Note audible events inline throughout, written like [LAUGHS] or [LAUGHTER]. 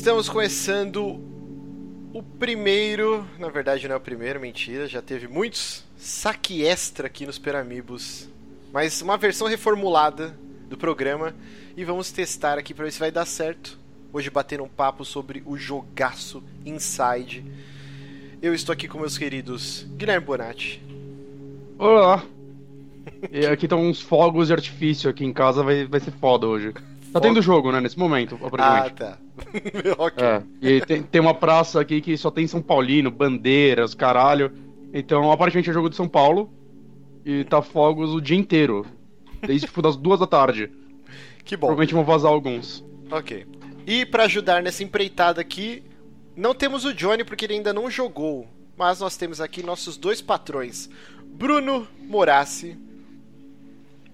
Estamos começando o primeiro, na verdade não é o primeiro, mentira, já teve muitos saque extra aqui nos Peramibos, mas uma versão reformulada do programa e vamos testar aqui para ver se vai dar certo. Hoje batendo um papo sobre o jogaço Inside. Eu estou aqui com meus queridos Guilherme Bonatti. Olá. [LAUGHS] E aqui estão uns fogos de artifício aqui em casa, vai, vai ser foda hoje. Tá tendo jogo, né, nesse momento, aparentemente. Ah, tá. [LAUGHS] ok. É, e tem, tem uma praça aqui que só tem São Paulino, bandeiras, caralho. Então, aparentemente é jogo de São Paulo. E tá fogos o dia inteiro. Desde tipo das duas da tarde. Que bom. Provavelmente vão vazar alguns. Ok. E para ajudar nessa empreitada aqui, não temos o Johnny porque ele ainda não jogou. Mas nós temos aqui nossos dois patrões. Bruno Morassi.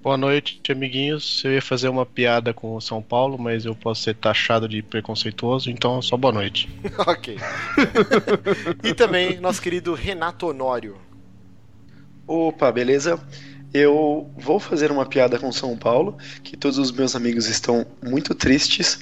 Boa noite, amiguinhos. Eu ia fazer uma piada com o São Paulo, mas eu posso ser taxado de preconceituoso, então só boa noite. [LAUGHS] ok. e também nosso querido Renato Honório. Opa, beleza? Eu vou fazer uma piada com São Paulo, que todos os meus amigos estão muito tristes.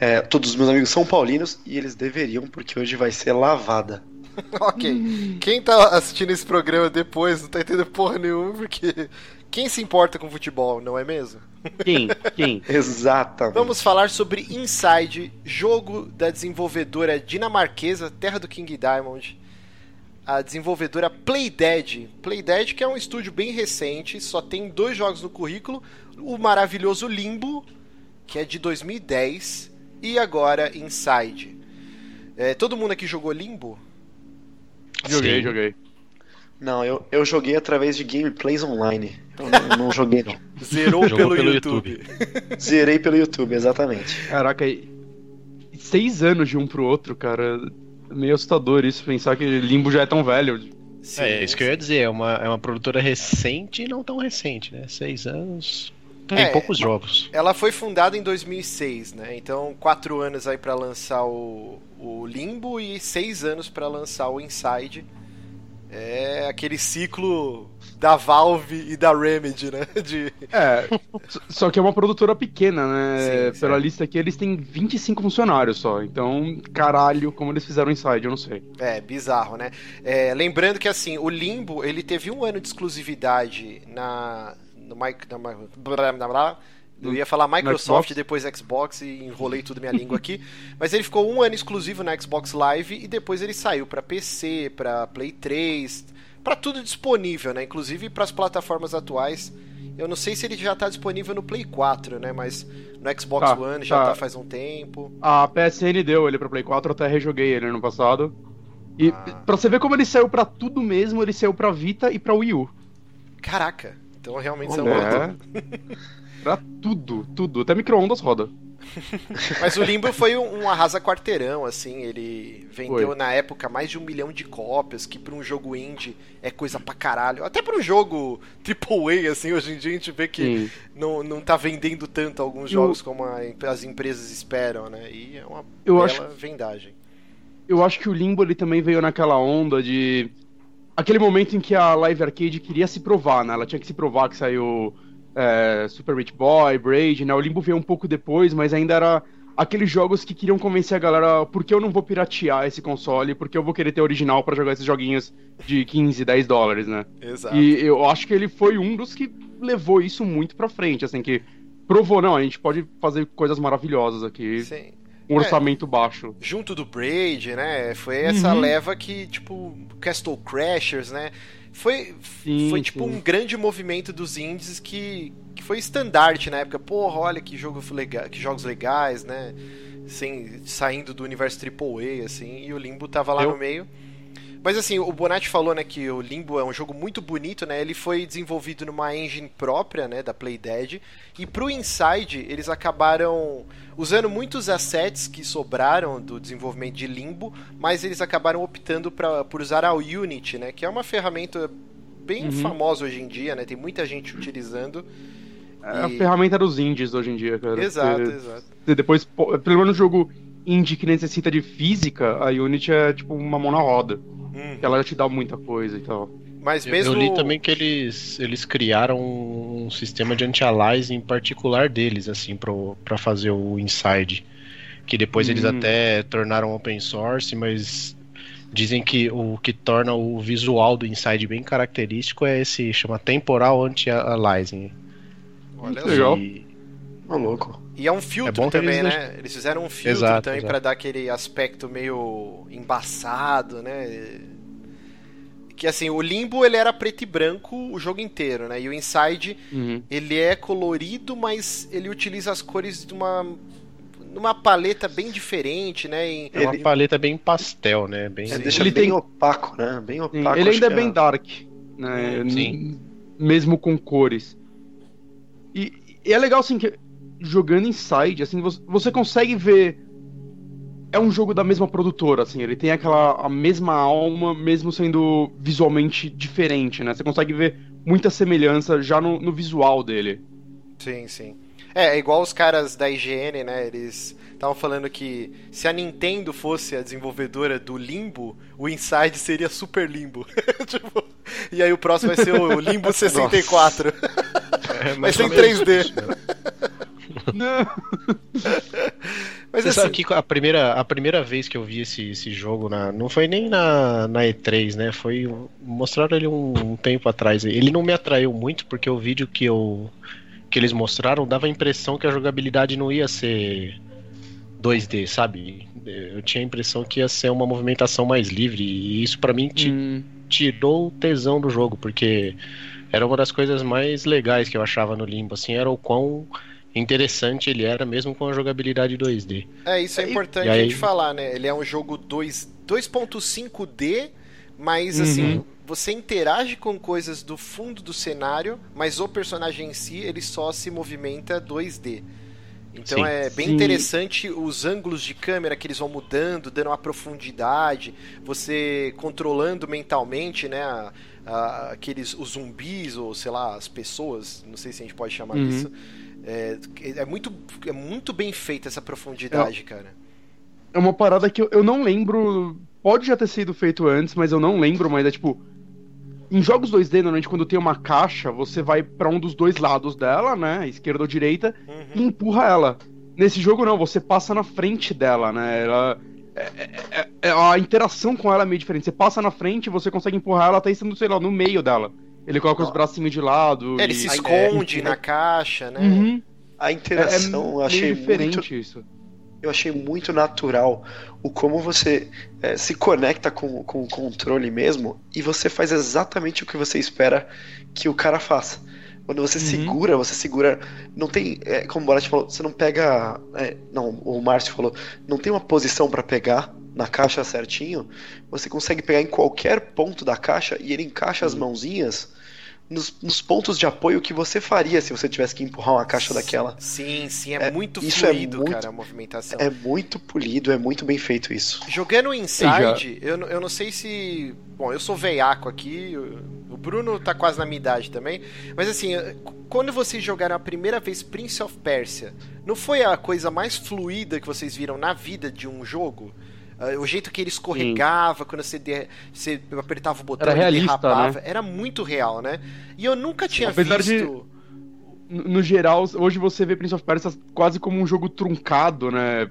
É, todos os meus amigos são paulinos e eles deveriam, porque hoje vai ser lavada. [LAUGHS] ok. Quem tá assistindo esse programa depois não tá entendendo porra nenhuma, porque quem se importa com futebol, não é mesmo? Quem? Quem? [LAUGHS] Exatamente. Vamos falar sobre Inside, jogo da desenvolvedora dinamarquesa Terra do King Diamond. A desenvolvedora Playdead. Playdead que é um estúdio bem recente, só tem dois jogos no currículo. O maravilhoso Limbo, que é de 2010, e agora Inside. É, todo mundo aqui jogou Limbo? Joguei, Sim. joguei. Não, eu, eu joguei através de gameplays online. Eu não, não joguei, não. [LAUGHS] Zerou Jogou pelo, pelo YouTube. [LAUGHS] Zerei pelo YouTube, exatamente. Caraca, e- seis anos de um pro outro, cara. Meio assustador isso, pensar que Limbo já é tão velho. Sim, é isso que eu ia dizer, é uma, é uma produtora recente e não tão recente, né? Seis anos. Tem É. poucos jogos. Ela foi fundada em 2006, né? Então, quatro anos aí pra lançar o, o Limbo e seis anos pra lançar o Inside. É aquele ciclo da Valve e da Remedy, né? [LAUGHS] De... É, só que é uma produtora pequena, né? Sim, Pela certo. lista aqui, eles têm 25 funcionários só. Então, caralho, como eles fizeram Inside, eu não sei. É, bizarro, né? É, lembrando que, assim, o Limbo, ele teve um ano de exclusividade na... No mic, na, blá, eu ia falar Microsoft, Xbox? depois Xbox e enrolei tudo minha língua aqui. [LAUGHS] Mas ele ficou um ano exclusivo na Xbox Live e depois ele saiu pra PC, pra Play 3, pra tudo disponível, né? Inclusive para as plataformas atuais. Eu não sei se ele já tá disponível no Play 4, né? Mas no Xbox Tá, One já tá. tá faz um tempo. A PSN deu ele pra Play 4, eu até rejoguei ele ano passado. E Ah. pra você ver como ele saiu pra tudo mesmo, ele saiu pra Vita e pra Wii U. Caraca, então realmente são É. pra tudo, [LAUGHS] tudo. Até micro-ondas roda. [LAUGHS] Mas o Limbo foi um, um arrasa quarteirão, assim, ele vendeu Foi. na época mais de um milhão de cópias, que pra um jogo indie é coisa pra caralho. Até pra um jogo AAA, assim, hoje em dia a gente vê que Sim. não, não tá vendendo tanto alguns jogos como a- as empresas esperam, né? E é uma Eu bela acho- vendagem. Eu acho que o Limbo ele também veio naquela onda de. Aquele momento em que a Live Arcade queria se provar, né? Ela tinha que se provar que saiu é, Super Meat Boy, Braid, né? O Limbo veio um pouco depois, mas ainda era aqueles jogos que queriam convencer a galera por que eu não vou piratear esse console, porque eu vou querer ter original pra jogar esses joguinhos de 15, 10 dólares, né? Exato. E eu acho que ele foi um dos que levou isso muito pra frente, assim, que provou, não, a gente pode fazer coisas maravilhosas aqui, Sim. com um orçamento baixo. junto do Braid, né? Foi essa Uhum. leva que, tipo, Castle Crashers, né? Foi, Sim, foi tipo sim. um grande movimento dos indies que, que foi estandarte na época. Porra, olha que jogo lega, que jogos legais, né? Sem, saindo do universo AAA, assim, e o Limbo tava lá Eu- no meio. Mas assim, o Bonatti falou, né, que o Limbo é um jogo muito bonito, né? Ele foi desenvolvido numa engine própria, né, da Playdead. E pro Inside, eles acabaram usando muitos assets que sobraram do desenvolvimento de Limbo, mas eles acabaram optando pra, por usar a Unity, né, que é uma ferramenta bem Uhum. famosa hoje em dia, né? Tem muita gente utilizando. É a E- ferramenta dos indies hoje em dia, cara. Exato, Você- exato. você depois, pelo menos jogo indie que necessita de física, a Unity é tipo uma mão na roda. Hum. Ela já te dá muita coisa e tal. Mas Eu- mesmo Eu li também que eles, eles criaram um sistema de anti-aliasing particular deles, assim, pro, pra fazer o Inside. que depois eles Hum. até tornaram open source, mas dizem que o que torna o visual do Inside bem característico é esse chama temporal anti-aliasing. Olha Legal. só. E- Ô, louco. E é um filtro É também, eles né? Eles fizeram um filtro Exato, também pra dar aquele aspecto meio embaçado, né? Que assim, o Limbo ele era preto e branco o jogo inteiro, né? E o Inside Uhum. ele é colorido, mas ele utiliza as cores de uma numa paleta bem diferente, né? Em- É uma Ele- paleta bem pastel, né? Bem É, deixa Ele bem tem- opaco, né? Bem Sim, opaco. ele ainda é bem dark, né? Sim. Mesmo com cores. E, e é legal, assim, que jogando Inside, assim, você, você consegue ver. É um jogo da mesma produtora, assim, ele tem aquela a mesma alma, mesmo sendo visualmente diferente, né? Você consegue ver muita semelhança já no, no visual dele. Sim, sim. É, é igual os caras da IGN, né? Eles estavam falando que se a Nintendo fosse a desenvolvedora do Limbo, o Inside seria Super Limbo. [LAUGHS] Tipo, e aí o próximo vai ser o Limbo [LAUGHS] 64. [LAUGHS] É, Mas ou menos 3D. Não. Mas Você assim, sabe que a primeira, a primeira vez que eu vi esse, esse jogo, na, não foi nem na, na E3, né? Foi. Mostraram ele um, um tempo atrás. Ele não me atraiu muito porque o vídeo que, eu, que eles mostraram dava a impressão que a jogabilidade não ia ser 2D, sabe? Eu tinha a impressão que ia ser uma movimentação mais livre. E isso pra mim Hum, tirou o tesão do jogo, porque era uma das coisas mais legais que eu achava no Limbo, assim, era o quão interessante ele era, mesmo com a jogabilidade 2D. é isso é importante aí- a gente falar, né? Ele é um jogo 2 2.5D, mas Uhum. assim, você interage com coisas do fundo do cenário, mas o personagem em si, ele só se movimenta 2D. Então Sim. é bem Sim. interessante os ângulos de câmera que eles vão mudando, dando uma profundidade, você controlando mentalmente, né, a- a- aqueles os zumbis ou sei lá as pessoas, não sei se a gente pode chamar Uhum. disso. É, é muito é muito bem feita essa profundidade, cara. é uma parada que eu, eu não lembro. Pode já ter sido feito antes, mas eu não lembro, mas é tipo. Em jogos 2D, normalmente quando tem uma caixa, você vai pra um dos dois lados dela, né? Esquerda ou direita, e Uhum. empurra ela. Nesse jogo não, você passa na frente dela, né? Ela, é- é- é- é- a interação com ela é meio diferente. Você passa na frente, você consegue empurrar ela até estando, sei lá, no meio dela. Ele coloca os Ah. bracinhos de lado. É, ele e- se Aí, esconde é, na caixa, né? Uhum. A É, interação eu meio achei diferente muito isso. eu achei muito natural o como você é, se conecta com, com o controle mesmo e você faz exatamente o que você espera que o cara faça. Quando você Uhum. segura, você segura. Não tem. é, como o Borat falou, você não pega. é, não, o Márcio falou, não tem uma posição pra pegar na caixa certinho. Você consegue pegar em qualquer ponto da caixa e ele encaixa as mãozinhas nos, nos pontos de apoio que você faria se você tivesse que empurrar uma caixa daquela. Sim, sim, é, É, muito isso é fluido, muito- cara, a movimentação. É muito polido, é muito bem feito isso. Jogando Inside, eu, não- eu não sei se. Bom, eu sou veiaco aqui, o o Bruno tá quase na minha idade também. Mas assim, quando vocês jogaram a primeira vez Prince of Persia, não foi a coisa mais fluida que vocês viram na vida de um jogo? Ah, O jeito que ele escorregava, quando você, de- você apertava o botão Era ele realista, derrapava. Era muito real, né? E eu nunca tinha Apesar de- visto. no no geral, hoje você vê Prince of Persia quase como um jogo truncado, né?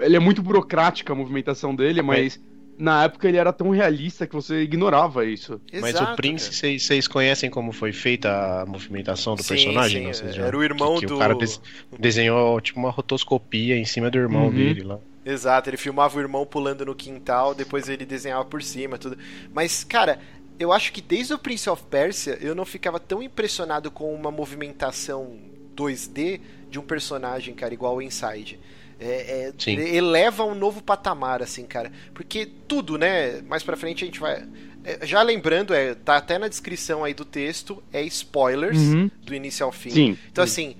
Ele é muito burocrática a movimentação dele, mas na época ele era tão realista que você ignorava isso. Mas Exato, o Prince, vocês conhecem como foi feita a movimentação do Sim, personagem? sim, não? Já- era o irmão que, que do- O cara des- desenhou tipo uma rotoscopia em cima do irmão Uhum. dele lá. Exato, ele filmava o irmão pulando no quintal, depois ele desenhava por cima, tudo. Mas, cara, eu acho que desde o Prince of Persia eu não ficava tão impressionado com uma movimentação 2D de um personagem, cara, igual o Inside. É, é, eleva um novo patamar, assim, cara. Porque tudo, né? Mais pra frente a gente vai. é, já lembrando, é, tá até na descrição aí do texto, é spoilers Uhum. do início ao fim. Sim. Então, assim,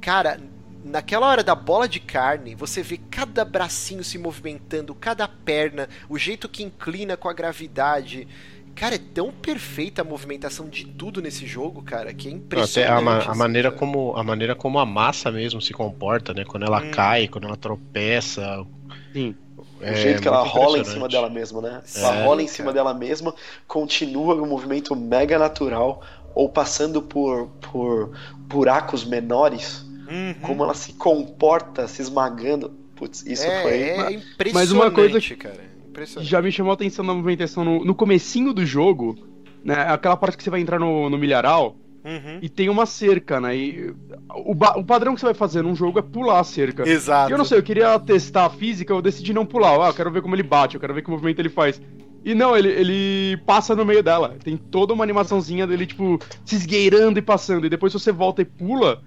cara, naquela hora da bola de carne, você vê cada bracinho se movimentando, cada perna, o jeito que inclina com a gravidade. Cara, é tão perfeita a movimentação de tudo nesse jogo, cara, que é Até impressionante. a, ma- a assim, maneira cara. como a maneira como a massa mesmo se comporta, né? Quando ela Hum. cai, quando ela tropeça. Sim. é O jeito que ela rola em cima dela mesma, né? Sim, ela rola em cara. cima dela mesma, continua um movimento mega natural, ou passando por, por buracos menores, Uhum. como ela se comporta, se esmagando. Putz, isso é, foi. É impressionante, Mas uma coisa que cara. Impressionante. já me chamou a atenção na movimentação no, no comecinho do jogo, né? Aquela parte que você vai entrar no, no milharal Uhum. e tem uma cerca, né? E o, o padrão que você vai fazer num jogo é pular a cerca. Exato. E eu não sei, eu queria testar a física, eu decidi não pular. Ah, eu quero ver como ele bate, eu quero ver que movimento ele faz. E não, ele, ele passa no meio dela. Tem toda uma animaçãozinha dele, tipo, se esgueirando e passando. E depois, se você volta e pula,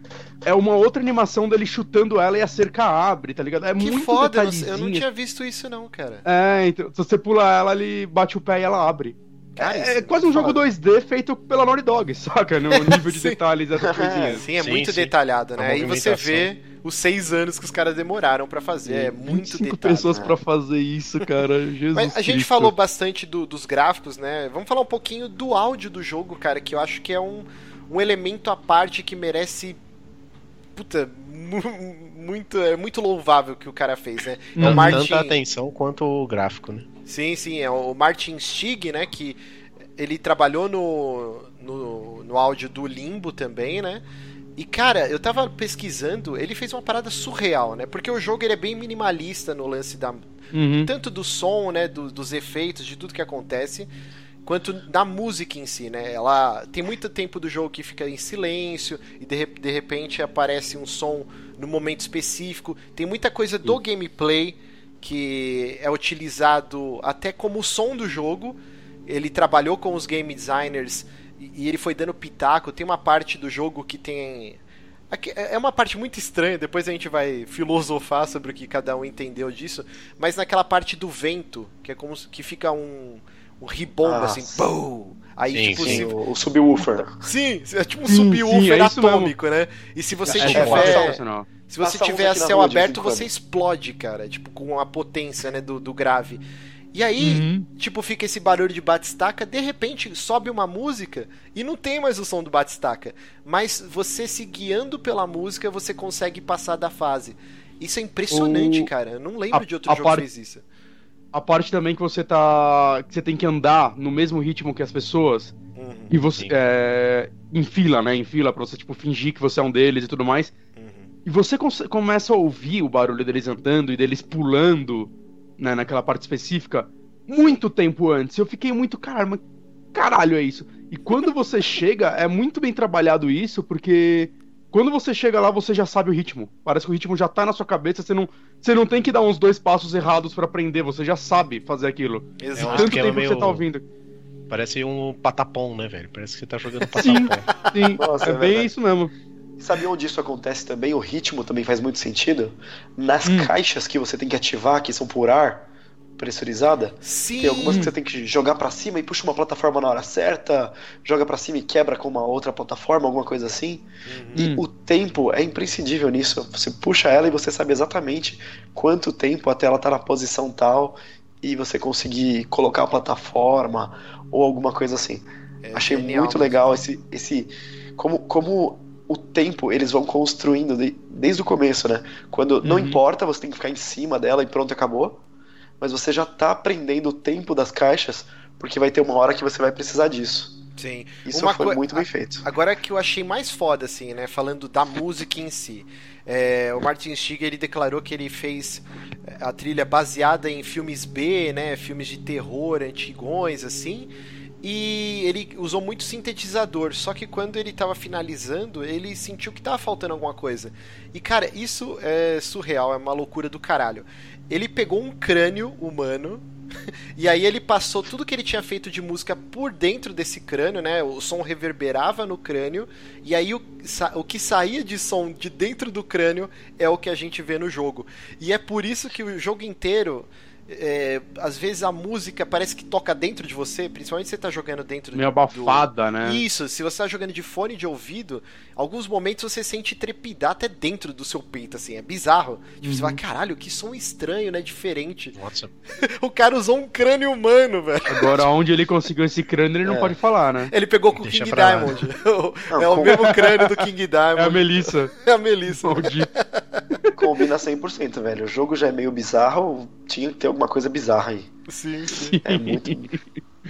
é uma outra animação dele chutando ela e a cerca abre, tá ligado? É Que muito foda, eu não tinha visto isso não, cara. É, então, se você pula ela, ele bate o pé e ela abre. Cara, é, isso quase um jogo foda. 2D feito pela Naughty Dog, [LAUGHS] saca? No [LAUGHS] nível de detalhes dessas [LAUGHS] coisinhas. Sim, é Sim, muito sim. detalhado, A né? Aí você vê os seis anos que os caras demoraram pra fazer. É muito 25 detalhe. pessoas né? pra fazer isso, cara. Jesus Mas a gente Cristo. falou bastante do- dos gráficos, né? Vamos falar um pouquinho do áudio do jogo, cara, que eu acho que é um, um elemento à parte que merece. Puta, mu- muito, é muito louvável que o cara fez, né? É o Tanto Martin. Tanta atenção quanto o gráfico, né? Sim, sim, é o Martin Stig, né? Que ele trabalhou no, no, no áudio do Limbo também, né? E cara, eu tava pesquisando, ele fez uma parada surreal, né? Porque o jogo ele é bem minimalista no lance da, Uhum. tanto do som, né, do- dos efeitos, de tudo que acontece, quanto da música em si, né? Ela tem muito tempo do jogo que fica em silêncio e de, de repente aparece um som no momento específico. Tem muita coisa do gameplay que é utilizado até como som do jogo. Ele trabalhou com os game designers e ele foi dando pitaco. Tem uma parte do jogo que tem Aqui- É uma parte muito estranha, depois a gente vai filosofar sobre o que cada um entendeu disso, mas naquela parte do vento, que é como que fica um, um ribombo Ah, assim, sim. BOOM! Aí, Sim, tipo, sim. se- O, o subwoofer. sim, é tipo um Sim, subwoofer sim, é atômico, né? E se você É, tiver. sensacional. Se você Passa tiver na céu rua aberto, você explode, cara. Tipo, com a potência, né, do, do grave. E aí, Uhum. tipo, fica esse barulho de batistaca, de repente sobe uma música e não tem mais o som do batistaca. Mas você se guiando pela música, você consegue passar da fase. Isso é impressionante, O- cara. Eu não lembro a- de outro jogo par- que fez isso. A parte também que você tá. que você tem que andar no mesmo ritmo que as pessoas. Uhum, E você. É, em fila, né? Em fila, pra você, tipo, fingir que você é um deles e tudo mais. uhum. E você começa a ouvir o barulho deles andando e deles pulando, né, naquela parte específica, muito tempo antes. Eu fiquei muito, caralho, mas caralho é isso. E quando você [LAUGHS] chega, é muito bem trabalhado isso, porque quando você chega lá, você já sabe o ritmo. Parece que o ritmo já tá na sua cabeça, você não, você não tem que dar uns dois passos errados pra aprender, você já sabe fazer aquilo. Exato. um Tanto tempo que você meio- tá ouvindo. Parece um patapom, né, velho? Parece que você tá jogando [LAUGHS] Sim. patapom. Sim, Nossa, é é bem isso mesmo. Sabe onde isso acontece também? O ritmo também faz muito sentido. Nas Hum. caixas que você tem que ativar, que são por ar, pressurizada. Sim. Tem algumas que você tem que jogar pra cima e puxa uma plataforma na hora certa, joga pra cima e quebra com uma outra plataforma, alguma coisa assim. Uhum. E Hum. o tempo é imprescindível nisso. Você puxa ela e você sabe exatamente quanto tempo até ela tá na posição tal e você conseguir colocar a plataforma ou alguma coisa assim. É Achei genial muito mesmo. legal esse, esse como, como o tempo eles vão construindo de- desde o começo, né? Quando não Uhum. importa, você tem que ficar em cima dela e pronto, acabou. Mas você já tá aprendendo o tempo das caixas, porque vai ter uma hora que você vai precisar disso. Sim. Isso Uma foi muito bem feito. Agora que eu achei mais foda, assim, né? Falando da música em si. É, o Martin Stiger ele declarou que ele fez é, a trilha baseada em filmes B, né? Filmes de terror antigões, assim. E ele usou muito sintetizador, só que quando ele tava finalizando, ele sentiu que tava faltando alguma coisa. E cara, isso é surreal, é uma loucura do caralho. Ele pegou um crânio humano [LAUGHS] e aí ele passou tudo que ele tinha feito de música por dentro desse crânio, né? O som reverberava no crânio e aí o, o que saía de som de dentro do crânio é o que a gente vê no jogo. E é por isso que o jogo inteiro é, às vezes a música parece que toca dentro de você, principalmente se você tá jogando dentro Meio do- abafada, né? Isso, se você tá jogando de fone de ouvido, alguns momentos você sente trepidar até dentro do seu peito, assim, é bizarro. Tipo, você fala, caralho, que som estranho, né? Diferente. Nossa, [LAUGHS] O cara usou um crânio humano, velho. Agora, onde ele conseguiu esse crânio, ele não É. pode falar, né? Ele pegou com o King. Diamond. [LAUGHS] Não, é o com- mesmo crânio do King É [LAUGHS] a Diamond. Melissa. É a Melissa. Maldita. Combina 100%, velho. O jogo já é meio bizarro, tinha que ter alguma coisa bizarra aí. Sim, sim. [LAUGHS] É muito.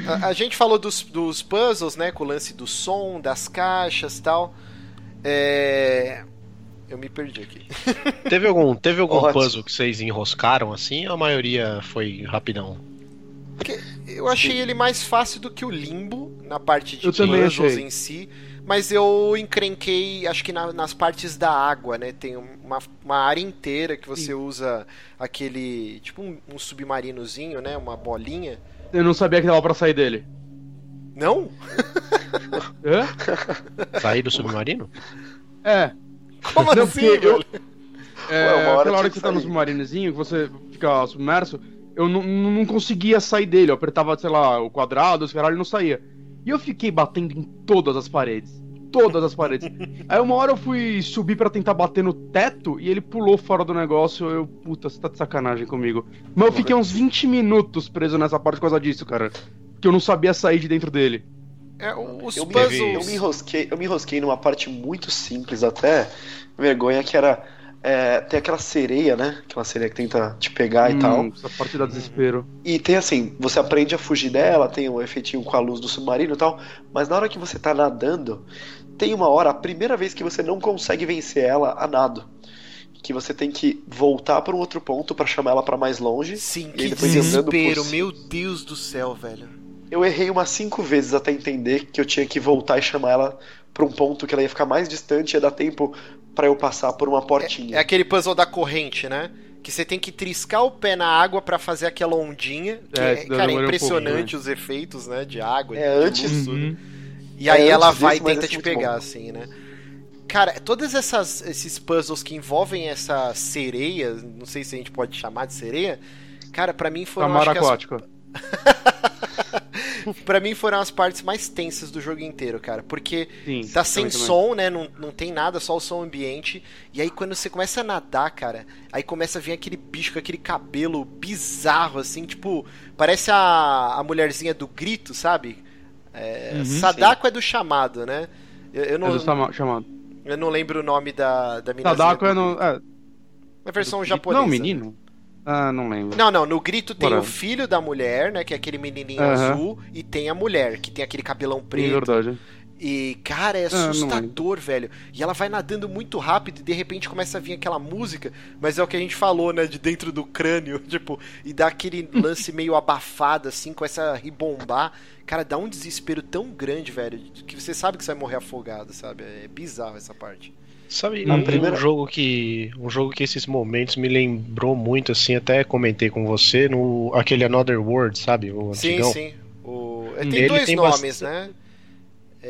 A, a gente falou dos, dos puzzles, né? Com o lance do som, das caixas e tal. É, eu me perdi aqui. [LAUGHS] Teve algum, teve algum Ótimo. puzzle que vocês enroscaram assim ou a maioria foi rapidão? Eu achei ele mais fácil do que o Limbo, na parte de Eu também puzzles achei. em si. Mas eu encrenquei, acho que na- nas partes da água, né? Tem uma, uma área inteira que você usa aquele. Tipo um, um submarinozinho, né? Uma bolinha. Eu não sabia que dava pra sair dele. Não? [LAUGHS] Hã? Sair do submarino? É. Como Não, assim, eu-? É, Ué, hora hora que que você tá no submarinozinho, que você fica submerso, eu não, não conseguia sair dele. Eu apertava, sei lá, o quadrado, os caralho, e não saía. E eu fiquei batendo em todas as paredes. Todas as paredes. Aí uma hora eu fui subir pra tentar bater no teto e ele pulou fora do negócio. Eu, puta, você tá de sacanagem comigo. Mas eu fiquei uns 20 minutos preso nessa parte por causa disso, cara. Porque eu não sabia sair de dentro dele. É, os Eu me, puzzles. eu, me enrosquei, eu me enrosquei numa parte muito simples até, vergonha, que era. É, tem aquela sereia, né? Aquela sereia que tenta te pegar e Hum, tal. Essa parte dá desespero. E tem assim, você aprende a fugir dela, tem um efeitinho com a luz do submarino e tal, mas na hora que você tá nadando, tem uma hora, a primeira vez que você não consegue vencer ela a nado. Que você tem que voltar para um outro ponto pra chamar ela pra mais longe. Sim, E que depois andando por desespero, meu Deus do céu, velho. Eu errei umas cinco vezes até entender que eu tinha que voltar e chamar ela pra um ponto que ela ia ficar mais distante e ia dar tempo pra eu passar por uma portinha. É aquele puzzle da corrente, né? Que você tem que triscar o pé na água pra fazer aquela ondinha. Que É, é, cara, é um impressionante pouquinho, os efeitos, né? De água. É, de antes- luz, Uhum. E aí É, ela vai e tenta te é muito pegar, bom. assim, né? Cara, todos essas, esses puzzles que envolvem essa sereia, não sei se a gente pode chamar de sereia, cara, pra mim foram acho Tamara que as [LAUGHS] Pra mim foram as partes mais tensas do jogo inteiro, cara. Porque Sim, tá sem som, né? Não, não tem nada, só o som ambiente. E aí quando você começa a nadar, cara, aí começa a vir aquele bicho com aquele cabelo bizarro, assim, tipo, parece a, a mulherzinha do grito, sabe? É, Uhum, Sadako é do chamado, né? Eu, eu É não, do chama- chamado. eu não lembro o nome da, da menina. Sadako é no. É, Na versão do- japonesa. Não, menino? Ah, não lembro. Não, não, no grito tem o filho da mulher, né? Que é aquele menininho azul, e tem a mulher, que tem aquele cabelão É preto. verdade. E, cara, é Ah, assustador, velho. E ela vai nadando muito rápido e de repente começa a vir aquela música, mas é o que a gente falou, né? De dentro do crânio, [LAUGHS] tipo, e dá aquele lance meio abafado, assim, começa a ribombar. Cara, dá um desespero tão grande, velho, que você sabe que você vai morrer afogado, sabe? É bizarro essa parte. Sabe, um, primeira- um jogo que um jogo que esses momentos me lembrou muito assim, até comentei com você no aquele Another World, sabe, o Sim, antigão. sim. O... é. Tem Ele dois tem nomes, bastante- né?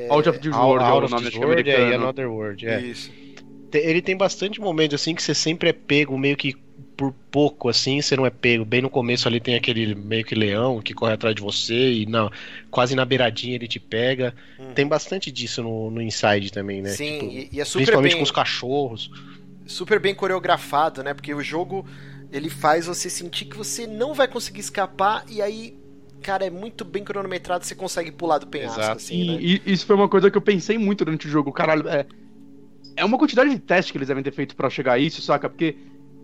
Out of this Out, World é Out o of this que World é, e. Another World, é. Isso. Ele tem bastante momentos assim que você sempre é pego meio que por pouco assim, você não é pego. Bem no começo ali tem aquele meio que leão que corre atrás de você e na, quase na beiradinha ele te pega. Hum. Tem bastante disso no, no Inside também, né? Sim, Tipo, e, e é super principalmente bem... com os cachorros. super bem coreografado, né? Porque o jogo ele faz você sentir que você não vai conseguir escapar e aí, cara, é muito bem cronometrado, você consegue pular do penhasco, Exato. assim, né? E, e isso foi uma coisa que eu pensei muito durante o jogo. Caralho, é. É uma quantidade de teste que eles devem ter feito pra chegar a isso, saca? Porque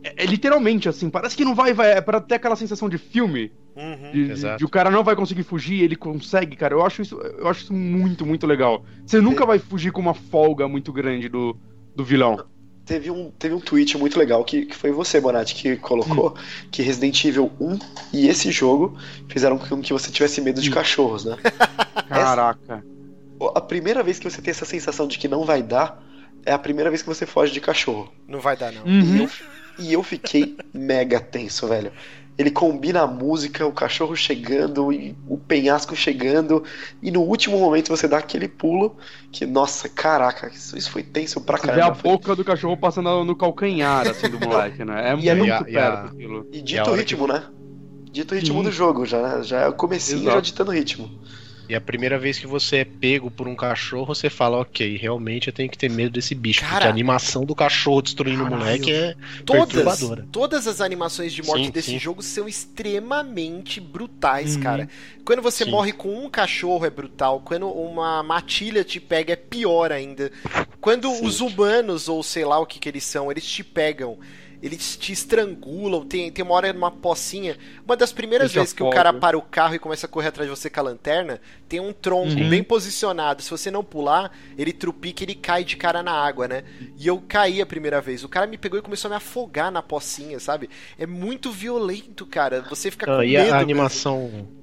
é, é literalmente assim, parece que não vai, vai. É pra ter aquela sensação de filme. Uhum. De, de- Exato. de o cara não vai conseguir fugir, ele consegue, cara. Eu acho isso, eu acho isso muito, muito legal. Você nunca vai fugir com uma folga muito grande do, do vilão. Teve um, teve um tweet muito legal que, que foi você, Bonatti, que colocou que Resident Evil 1 e esse jogo fizeram com que você tivesse medo de Hum. cachorros, né? [LAUGHS] Caraca. A primeira vez que você tem essa sensação de que não vai dar é a primeira vez que você foge de cachorro. Não vai dar, não. E, Uhum. eu, e eu fiquei mega tenso, velho. Ele combina a música, o cachorro chegando, e o penhasco chegando, e no último momento você dá aquele pulo que, nossa, caraca, isso, isso foi tenso pra Você vê a caramba. Foi- boca do cachorro passando no calcanhar, assim, do moleque, né? É [LAUGHS] E a- muito e a- e a- perto aquilo. E E dito o hora ritmo, né? Dito o ritmo Sim. do jogo, já, já é o comecinho Exato. já ditando o ritmo. E a primeira vez que você é pego por um cachorro, você fala, ok, realmente eu tenho que ter medo desse bicho. Cara, porque a animação do cachorro destruindo o moleque é Todas, perturbadora. todas as animações de morte Sim, desse sim. jogo são extremamente brutais, Uhum. cara. Quando você Sim. morre com um cachorro é brutal, quando uma matilha te pega é pior ainda. Quando Sim. os humanos, ou sei lá o que que eles são, eles te pegam, eles te estrangulam, tem, tem uma hora numa pocinha. Uma das primeiras vezes que o cara para o carro e começa a correr atrás de você com a lanterna, tem um tronco Uhum. bem posicionado. Se você não pular, ele trupica e ele cai de cara na água, né? E eu caí a primeira vez. O cara me pegou e começou a me afogar na pocinha, sabe? É muito violento, cara. Você fica com Ah, medo. e a, a mesmo.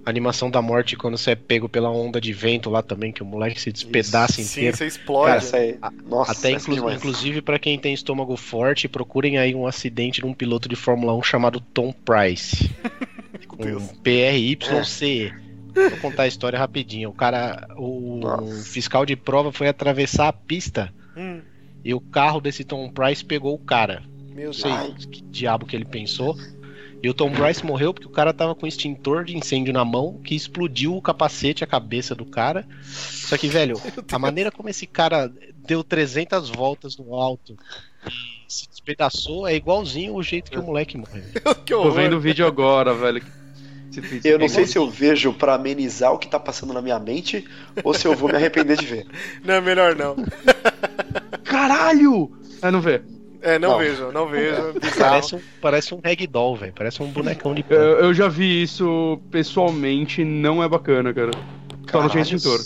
Animação. A animação da morte quando você é pego pela onda de vento lá também, que o moleque se despedaça Sim, inteiro. você explode. Cara, isso aí. Nossa, Até é inclu- inclusive para quem tem estômago forte, procurem aí um acidente de um piloto de Fórmula 1 chamado Tom Price. [LAUGHS] Deus. um PRYC. Vou contar a história rapidinho. O cara, o Nossa. fiscal de prova foi atravessar a pista Hum, e o carro desse Tom Price pegou o cara. meu Não Deus. sei que diabo que ele pensou. E o Tom Price morreu porque o cara tava com um extintor de incêndio na mão que explodiu o capacete, a cabeça do cara. Só que, velho, [LAUGHS] a maneira como esse cara deu 300 voltas no alto e se despedaçou é igualzinho o jeito que o moleque morreu. [LAUGHS] que Tô vendo o vídeo agora, velho. Eu não é sei se eu vejo pra amenizar o que tá passando na minha mente ou se eu vou me arrepender de ver. Não, é melhor não. Caralho! É, não vê. É, não, Não. vejo, não vejo. Bizarro. Parece um, parece um ragdoll, velho. Parece um bonecão de Eu, pano. eu já vi isso pessoalmente, não é bacana, cara. Só não tinha Caralho. extintor.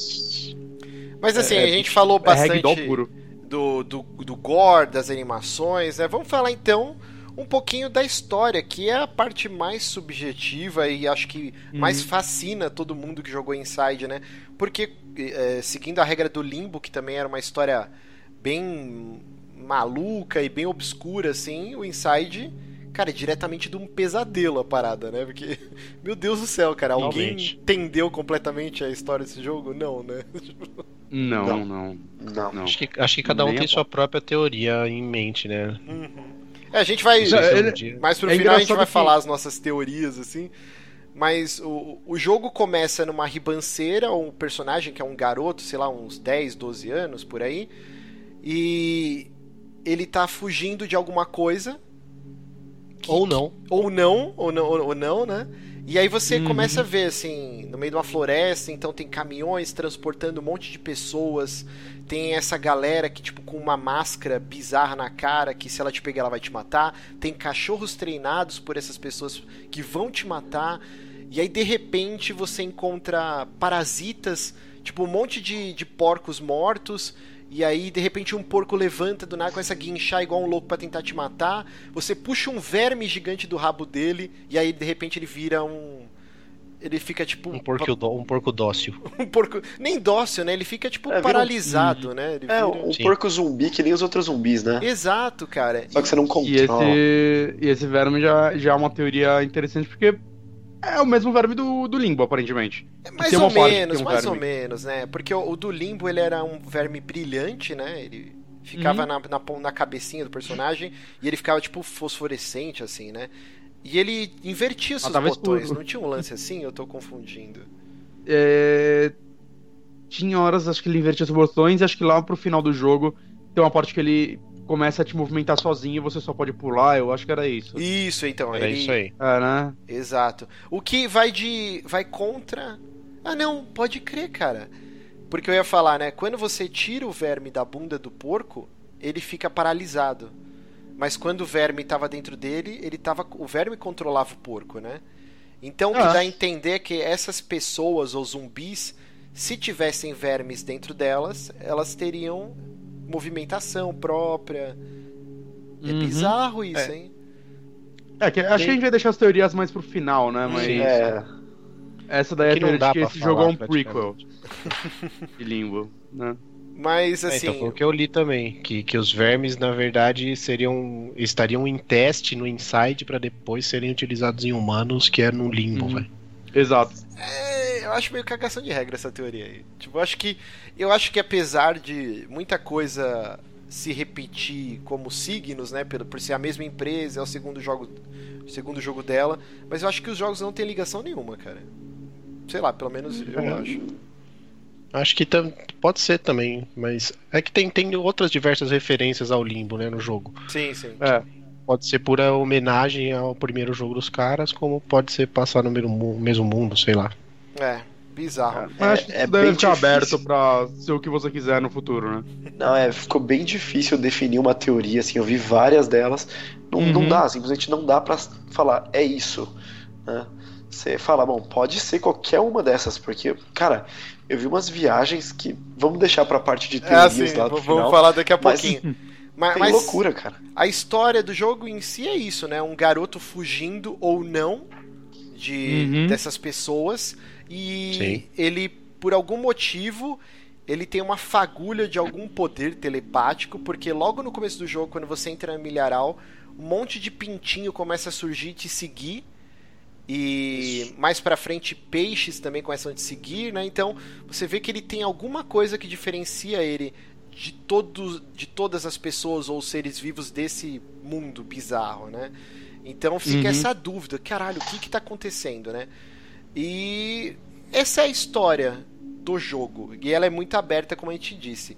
Mas assim, É, a gente falou É bastante puro. do, do, do gore, das animações, né? Vamos falar então um pouquinho da história, que é a parte mais subjetiva e acho que mais Uhum. fascina todo mundo que jogou Inside, né? Porque, eh, seguindo a regra do Limbo, que também era uma história bem maluca e bem obscura, assim, o Inside, cara, é diretamente de um pesadelo a parada, né? Porque, [LAUGHS] meu Deus do céu, cara, alguém Realmente. entendeu completamente a história desse jogo? Não, né? [LAUGHS] Não, Não. não. Não. não. Acho que, acho que cada um Nem a tem sua própria teoria em mente, né? É, a gente vai. Isso é- Mais pro É final a gente vai que- falar as nossas teorias, assim. Mas o, o jogo começa numa ribanceira, um personagem que é um garoto, sei lá, uns 10, 12 anos por aí. E ele tá fugindo de alguma coisa. que- Ou não. Ou não, ou não, ou não, né? E aí você Uhum. começa a ver, assim, no meio de uma floresta, então tem caminhões transportando um monte de pessoas. Tem essa galera que, tipo, com uma máscara bizarra na cara, que se ela te pegar, ela vai te matar. Tem cachorros treinados por essas pessoas que vão te matar. E aí, de repente, você encontra parasitas, tipo, um monte de, de porcos mortos. E aí, de repente, um porco levanta do nada, começa a guinchar igual um louco pra tentar te matar. Você puxa um verme gigante do rabo dele, e aí, de repente, ele vira um. Ele fica tipo. Um porco, um porco dócil. [LAUGHS] um porco. Nem dócil, né? Ele fica tipo É, vira um- paralisado, né? Ele É, vira- um Sim. porco zumbi que nem os outros zumbis, né? Exato, cara. Só que você não E controla. esse, e esse verme já, já é uma teoria interessante, porque é o mesmo verme do, do Limbo, aparentemente. É mais ou menos, um mais ou verme. menos, né? Porque o, o do Limbo ele era um verme brilhante, né? Ele ficava Uhum. na, na, na cabecinha do personagem e ele ficava tipo fosforescente, assim, né? E ele invertia seus tava botões, escuro. não tinha um lance assim? Eu tô confundindo. É, Tinha horas, acho que ele invertia os botões, e acho que lá pro final do jogo tem uma parte que ele começa a te movimentar sozinho e você só pode pular, eu acho que era isso. Isso, então. Era ele... isso aí. É, né? Exato. O que vai de. vai contra. Ah não, pode crer, cara. Porque eu ia falar, né? Quando você tira o verme da bunda do porco, ele fica paralisado. Mas quando o verme estava dentro dele, ele tava. O verme controlava o porco, né? Então o que Ah. dá a entender é que essas pessoas ou zumbis, se tivessem vermes dentro delas, elas teriam movimentação própria. É Uhum. bizarro isso, É. hein? É, que, acho que a gente vai deixar as teorias mais pro final, né? Mas Sim. É, essa daí é a não teoria dá de que pra esse falar, jogo é um prequel [LAUGHS] de Limbo, né? Mas É, assim. então foi o que eu li também, que, que os vermes, na verdade, seriam estariam em teste no Inside para depois serem utilizados em humanos, que é no limbo, Uhum. velho. Exato. É, eu acho meio cagação de regra essa teoria aí. Tipo, eu acho que eu acho que apesar de muita coisa se repetir como signos, né, por, por ser a mesma empresa, é o segundo jogo, o segundo jogo dela, mas eu acho que os jogos não têm ligação nenhuma, cara. Sei lá, pelo menos eu É. acho. Acho que pode ser também, mas é que tem, tem outras diversas referências ao limbo, né, no jogo. Sim, sim. É. Pode ser pura homenagem ao primeiro jogo dos caras, como pode ser passar no mesmo, mesmo mundo, sei lá. É. Bizarro. Mas acho que é deve bem ficar difícil. aberto pra ser o que você quiser no futuro, né? Não, é, ficou bem difícil definir uma teoria, assim, eu vi várias delas. Não, não Uhum. dá, simplesmente não dá pra falar, é isso. Né? Você fala, bom, pode ser qualquer uma dessas, porque, cara, eu vi umas viagens que. Vamos deixar pra parte de É teorias assim, lá do vamos final. falar daqui a mas- pouquinho. Mas, [LAUGHS] Tem mas loucura, cara. a história do jogo em si é isso, né? Um garoto fugindo ou não de Uhum. dessas pessoas e Sim. ele, por algum motivo, ele tem uma fagulha de algum poder telepático, porque logo no começo do jogo, quando você entra no milharal, um monte de pintinho começa a surgir e te seguir. E mais pra frente peixes também começam a te seguir, né? Então você vê que ele tem alguma coisa que diferencia ele de todos de todas as pessoas ou seres vivos desse mundo bizarro, né? Então fica Uhum. essa dúvida, caralho, o que que tá acontecendo, né? E essa é a história do jogo, e ela é muito aberta, como a gente disse.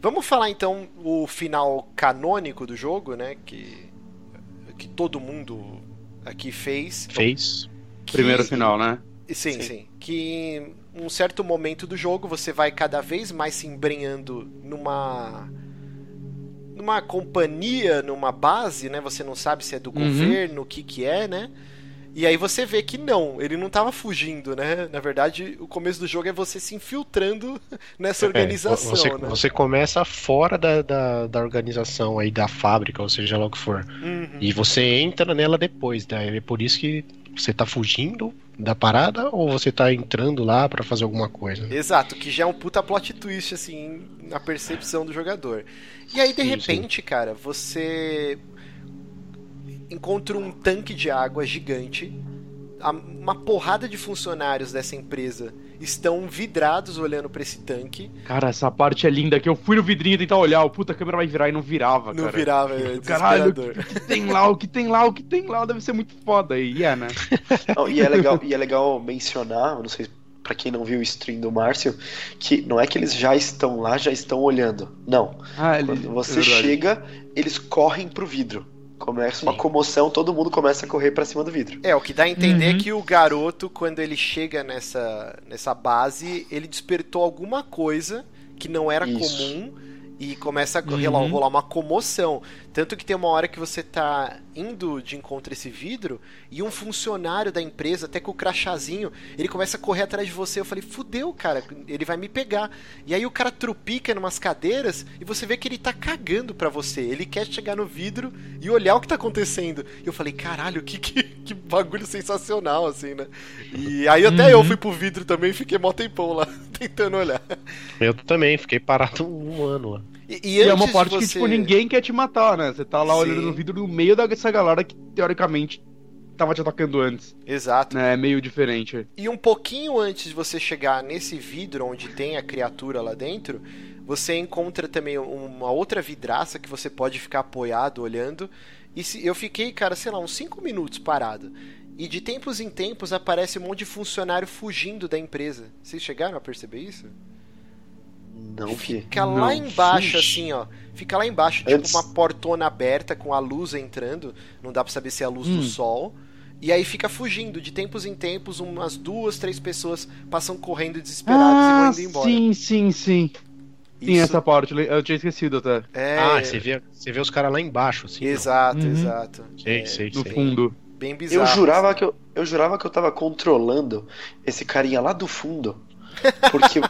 Vamos falar então o final canônico do jogo, né? Que, que todo mundo aqui fez. Fez. que- Primeiro final, né? Sim, Sim. sim, Que um certo momento do jogo você vai cada vez mais se embrenhando numa numa companhia, numa base, né? Você não sabe se é do Uhum. governo, o que que é, né? E aí você vê que não, ele não tava fugindo, né? Na verdade, o começo do jogo é você se infiltrando [LAUGHS] nessa É, organização, você, né? você começa fora da, da, da organização aí, da fábrica, ou seja lá o que for. Uhum. E você entra nela depois, né? É por isso que você tá fugindo da parada ou você tá entrando lá pra fazer alguma coisa. né? Exato, que já é um puta plot twist, assim, na percepção do jogador. E aí, de Sim, repente, cara, você encontra um tanque de água gigante. Uma porrada de funcionários dessa empresa estão vidrados olhando pra esse tanque. Cara, essa parte é linda que eu fui no vidrinho tentar olhar, o puta a câmera vai virar e não virava, Não cara. virava, é Caralho, desesperador. o que tem lá, o que tem lá, o que tem lá, deve ser muito foda. E é, né? [LAUGHS] Não, e, é legal, e é legal mencionar, não sei pra quem não viu o stream do Márcio, que não é que eles já estão lá, já estão olhando. Não. Ah, ele- Quando você é chega, eles correm pro vidro. Começa uma comoção, todo mundo começa a correr pra cima do vidro. É, o que dá a entender Uhum. é que o garoto, quando ele chega nessa, nessa base, ele despertou alguma coisa que não era Isso. comum e começa a Uhum. rolar uma comoção. Tanto que tem uma hora que você tá indo de encontro a esse vidro e um funcionário da empresa, até com o crachazinho, ele começa a correr atrás de você. Eu falei, fudeu, cara, ele vai me pegar. E aí o cara trupica em umas cadeiras e você vê que ele tá cagando pra você. Ele quer chegar no vidro e olhar o que tá acontecendo. E eu falei, caralho, que, que, que bagulho sensacional, assim, né? E aí até Uhum. eu fui pro vidro também e fiquei mó tempão lá, [LAUGHS] tentando olhar. Eu também, fiquei parado um ano lá. E, E é uma parte de que, você- tipo, ninguém quer te matar, né? Você tá lá Sim. olhando no vidro no meio dessa galera que, teoricamente, tava te atacando antes. Exato. É meio diferente. E um pouquinho antes de você chegar nesse vidro onde tem a criatura lá dentro, você encontra também uma outra vidraça que você pode ficar apoiado olhando. E se, eu fiquei, cara, sei lá, uns 5 minutos parado. E de tempos em tempos aparece um monte de funcionário fugindo da empresa. Vocês chegaram a perceber isso? Não vi. Fica Não, lá embaixo, assim, ó. Fica lá embaixo, tipo Antes- uma portona aberta com a luz entrando. Não dá pra saber se é a luz do Hum. sol. E aí fica fugindo. De tempos em tempos, umas duas, três pessoas passam correndo desesperadas e vão Ah, indo embora. sim, sim, sim. Sim, Isso essa parte, eu tinha esquecido até. é. Ah, você vê, você vê os caras lá embaixo, assim. Exato, Uhum. exato. Sei, É, sei, No sei. fundo. Bem bizarro. Eu jurava que eu, eu jurava que eu tava controlando esse carinha lá do fundo. Porque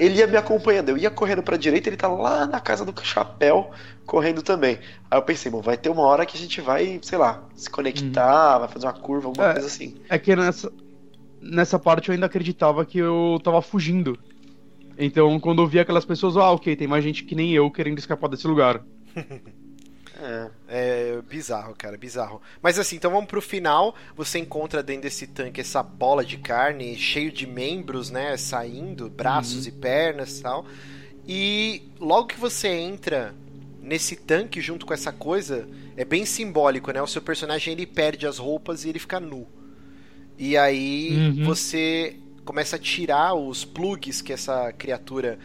ele ia me acompanhando. Eu ia correndo pra direita, ele tá lá na casa do chapéu, correndo também. Aí eu pensei, bom, vai ter uma hora que a gente vai, sei lá, se conectar, vai fazer uma curva, alguma É. coisa assim. É que nessa, nessa parte eu ainda acreditava que eu tava fugindo. Então, quando eu vi aquelas pessoas, ah, ok, tem mais gente que nem eu querendo escapar desse lugar. [LAUGHS] É. É bizarro, cara, bizarro. Mas assim, então vamos pro final. Você encontra dentro desse tanque essa bola de carne cheio de membros, né? Saindo, braços e pernas e tal. E logo que você entra nesse tanque junto com essa coisa, é bem simbólico, né? O seu personagem ele perde as roupas e ele fica nu. E aí Uhum. você começa a tirar os plugs que essa criatura.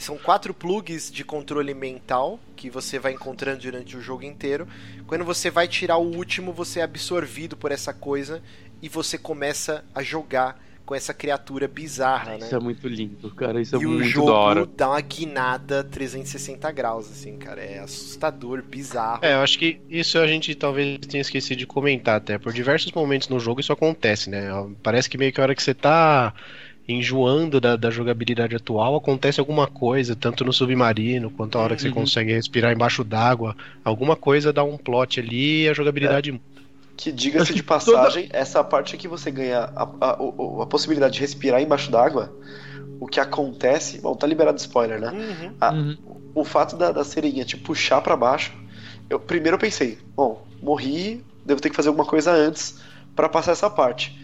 São quatro plugs de controle mental que você vai encontrando durante o jogo inteiro. Quando você vai tirar o último, você é absorvido por essa coisa e você começa a jogar com essa criatura bizarra, né? Isso é muito lindo, cara. Isso é e o muito jogo da hora. dá uma guinada 360 graus, assim, cara. É assustador, bizarro. É, eu acho que isso a gente talvez tenha esquecido de comentar até. Por diversos momentos no jogo isso acontece, né? Parece que meio que a hora que você tá enjoando da, da jogabilidade atual, acontece alguma coisa, tanto no submarino quanto a hora que você Uhum. consegue respirar embaixo d'água. Alguma coisa dá um plot ali e a jogabilidade muda. Que diga-se de passagem, essa parte que você ganha a, a, o- a possibilidade de respirar embaixo d'água, o que acontece. Bom, tá liberado spoiler, né? Uhum. Ah, Uhum. O fato da, da sereinha te puxar pra baixo. Eu, primeiro eu pensei, bom, morri, devo ter que fazer alguma coisa antes pra passar essa parte.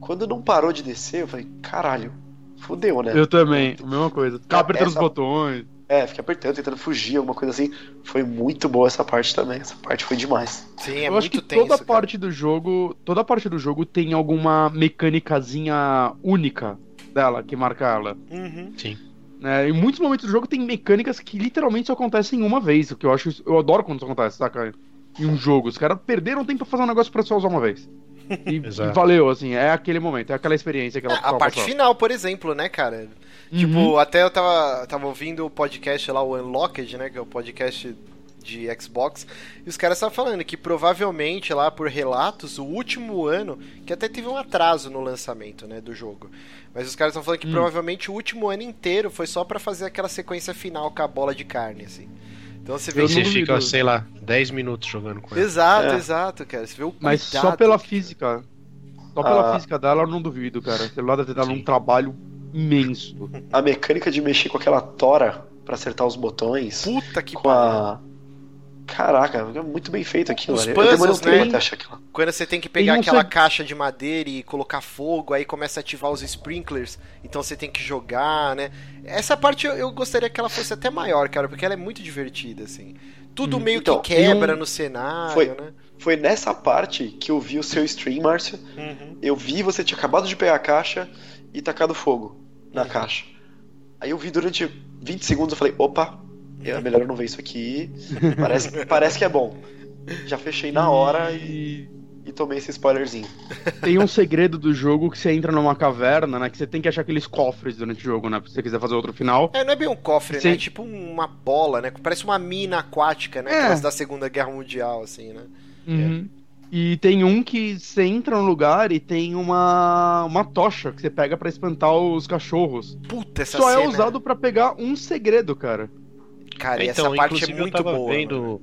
Quando não parou de descer, eu falei, caralho, fudeu, né? Eu também, a mesma coisa. Ficar apertando os Essa- botões. É, fiquei apertando, tentando fugir, alguma coisa assim. Foi muito boa essa parte também. Essa parte foi demais. Sim, é eu muito acho que tenso. toda cara. parte do jogo, toda parte do jogo tem alguma mecânicazinha única dela que marca ela. Uhum. né? Em muitos momentos do jogo tem mecânicas que literalmente só acontecem uma vez, o que eu acho, eu adoro quando isso acontece, saca? Em um jogo, os caras perderam tempo pra fazer um negócio pra só usar uma vez. E, [LAUGHS] e valeu, assim, é aquele momento, é aquela experiência que ela É, a parte final, por exemplo, né, cara? Uhum. Tipo, até eu tava, tava ouvindo o podcast lá, o Unlocked, né? Que é o podcast de Xbox. E os caras estavam falando que provavelmente lá por relatos, o último ano, que até teve um atraso no lançamento, né, do jogo. Mas os caras estão falando que Hum. provavelmente o último ano inteiro foi só pra fazer aquela sequência final com a bola de carne, assim. Então você vê Eu E você não fica, duvido. sei lá, 10 minutos jogando com ela. Exato, É. exato, cara. Você vê o Mas só pela que- física. Só pela Ah. física dela eu não duvido, cara. O celular deve ter dado Sim. um trabalho imenso. A mecânica de mexer com aquela tora pra acertar os botões. Puta que com pariu. a. Caraca, é muito bem feito aquilo. Os? Eu demorei um puzzles, tempo né? até achar aquilo. Quando você tem que pegar aquela caixa de madeira e colocar fogo, aí começa a ativar os sprinklers, então você tem que jogar, né? Essa parte eu, eu gostaria que ela fosse até maior, cara, porque ela é muito divertida, assim. Tudo Hum, meio então, que quebra um- no cenário, Foi- né? Foi nessa parte que eu vi o seu stream, Márcio. Uhum. Eu vi você tinha acabado de pegar a caixa e tacado fogo na Uhum. caixa. Aí eu vi durante 20 segundos, eu falei, opa, é melhor eu não ver isso aqui. Parece, [LAUGHS] parece que é bom. Já fechei na hora e, E tomei esse spoilerzinho. tem um segredo do jogo que você entra numa caverna, né? Que você tem que achar aqueles cofres durante o jogo, né? Se você quiser fazer outro final. É, não é bem um cofre, Sim. né? É tipo uma bola, né? Parece uma mina aquática, né? É. Da Segunda Guerra Mundial, assim, né? Uhum. E tem um que você entra no lugar e tem uma, uma tocha que você pega pra espantar os cachorros. Puta, essa Só cena... é usado pra pegar um segredo, cara. Cara, e então, essa parte é inclusive, muito eu tava boa. vendo.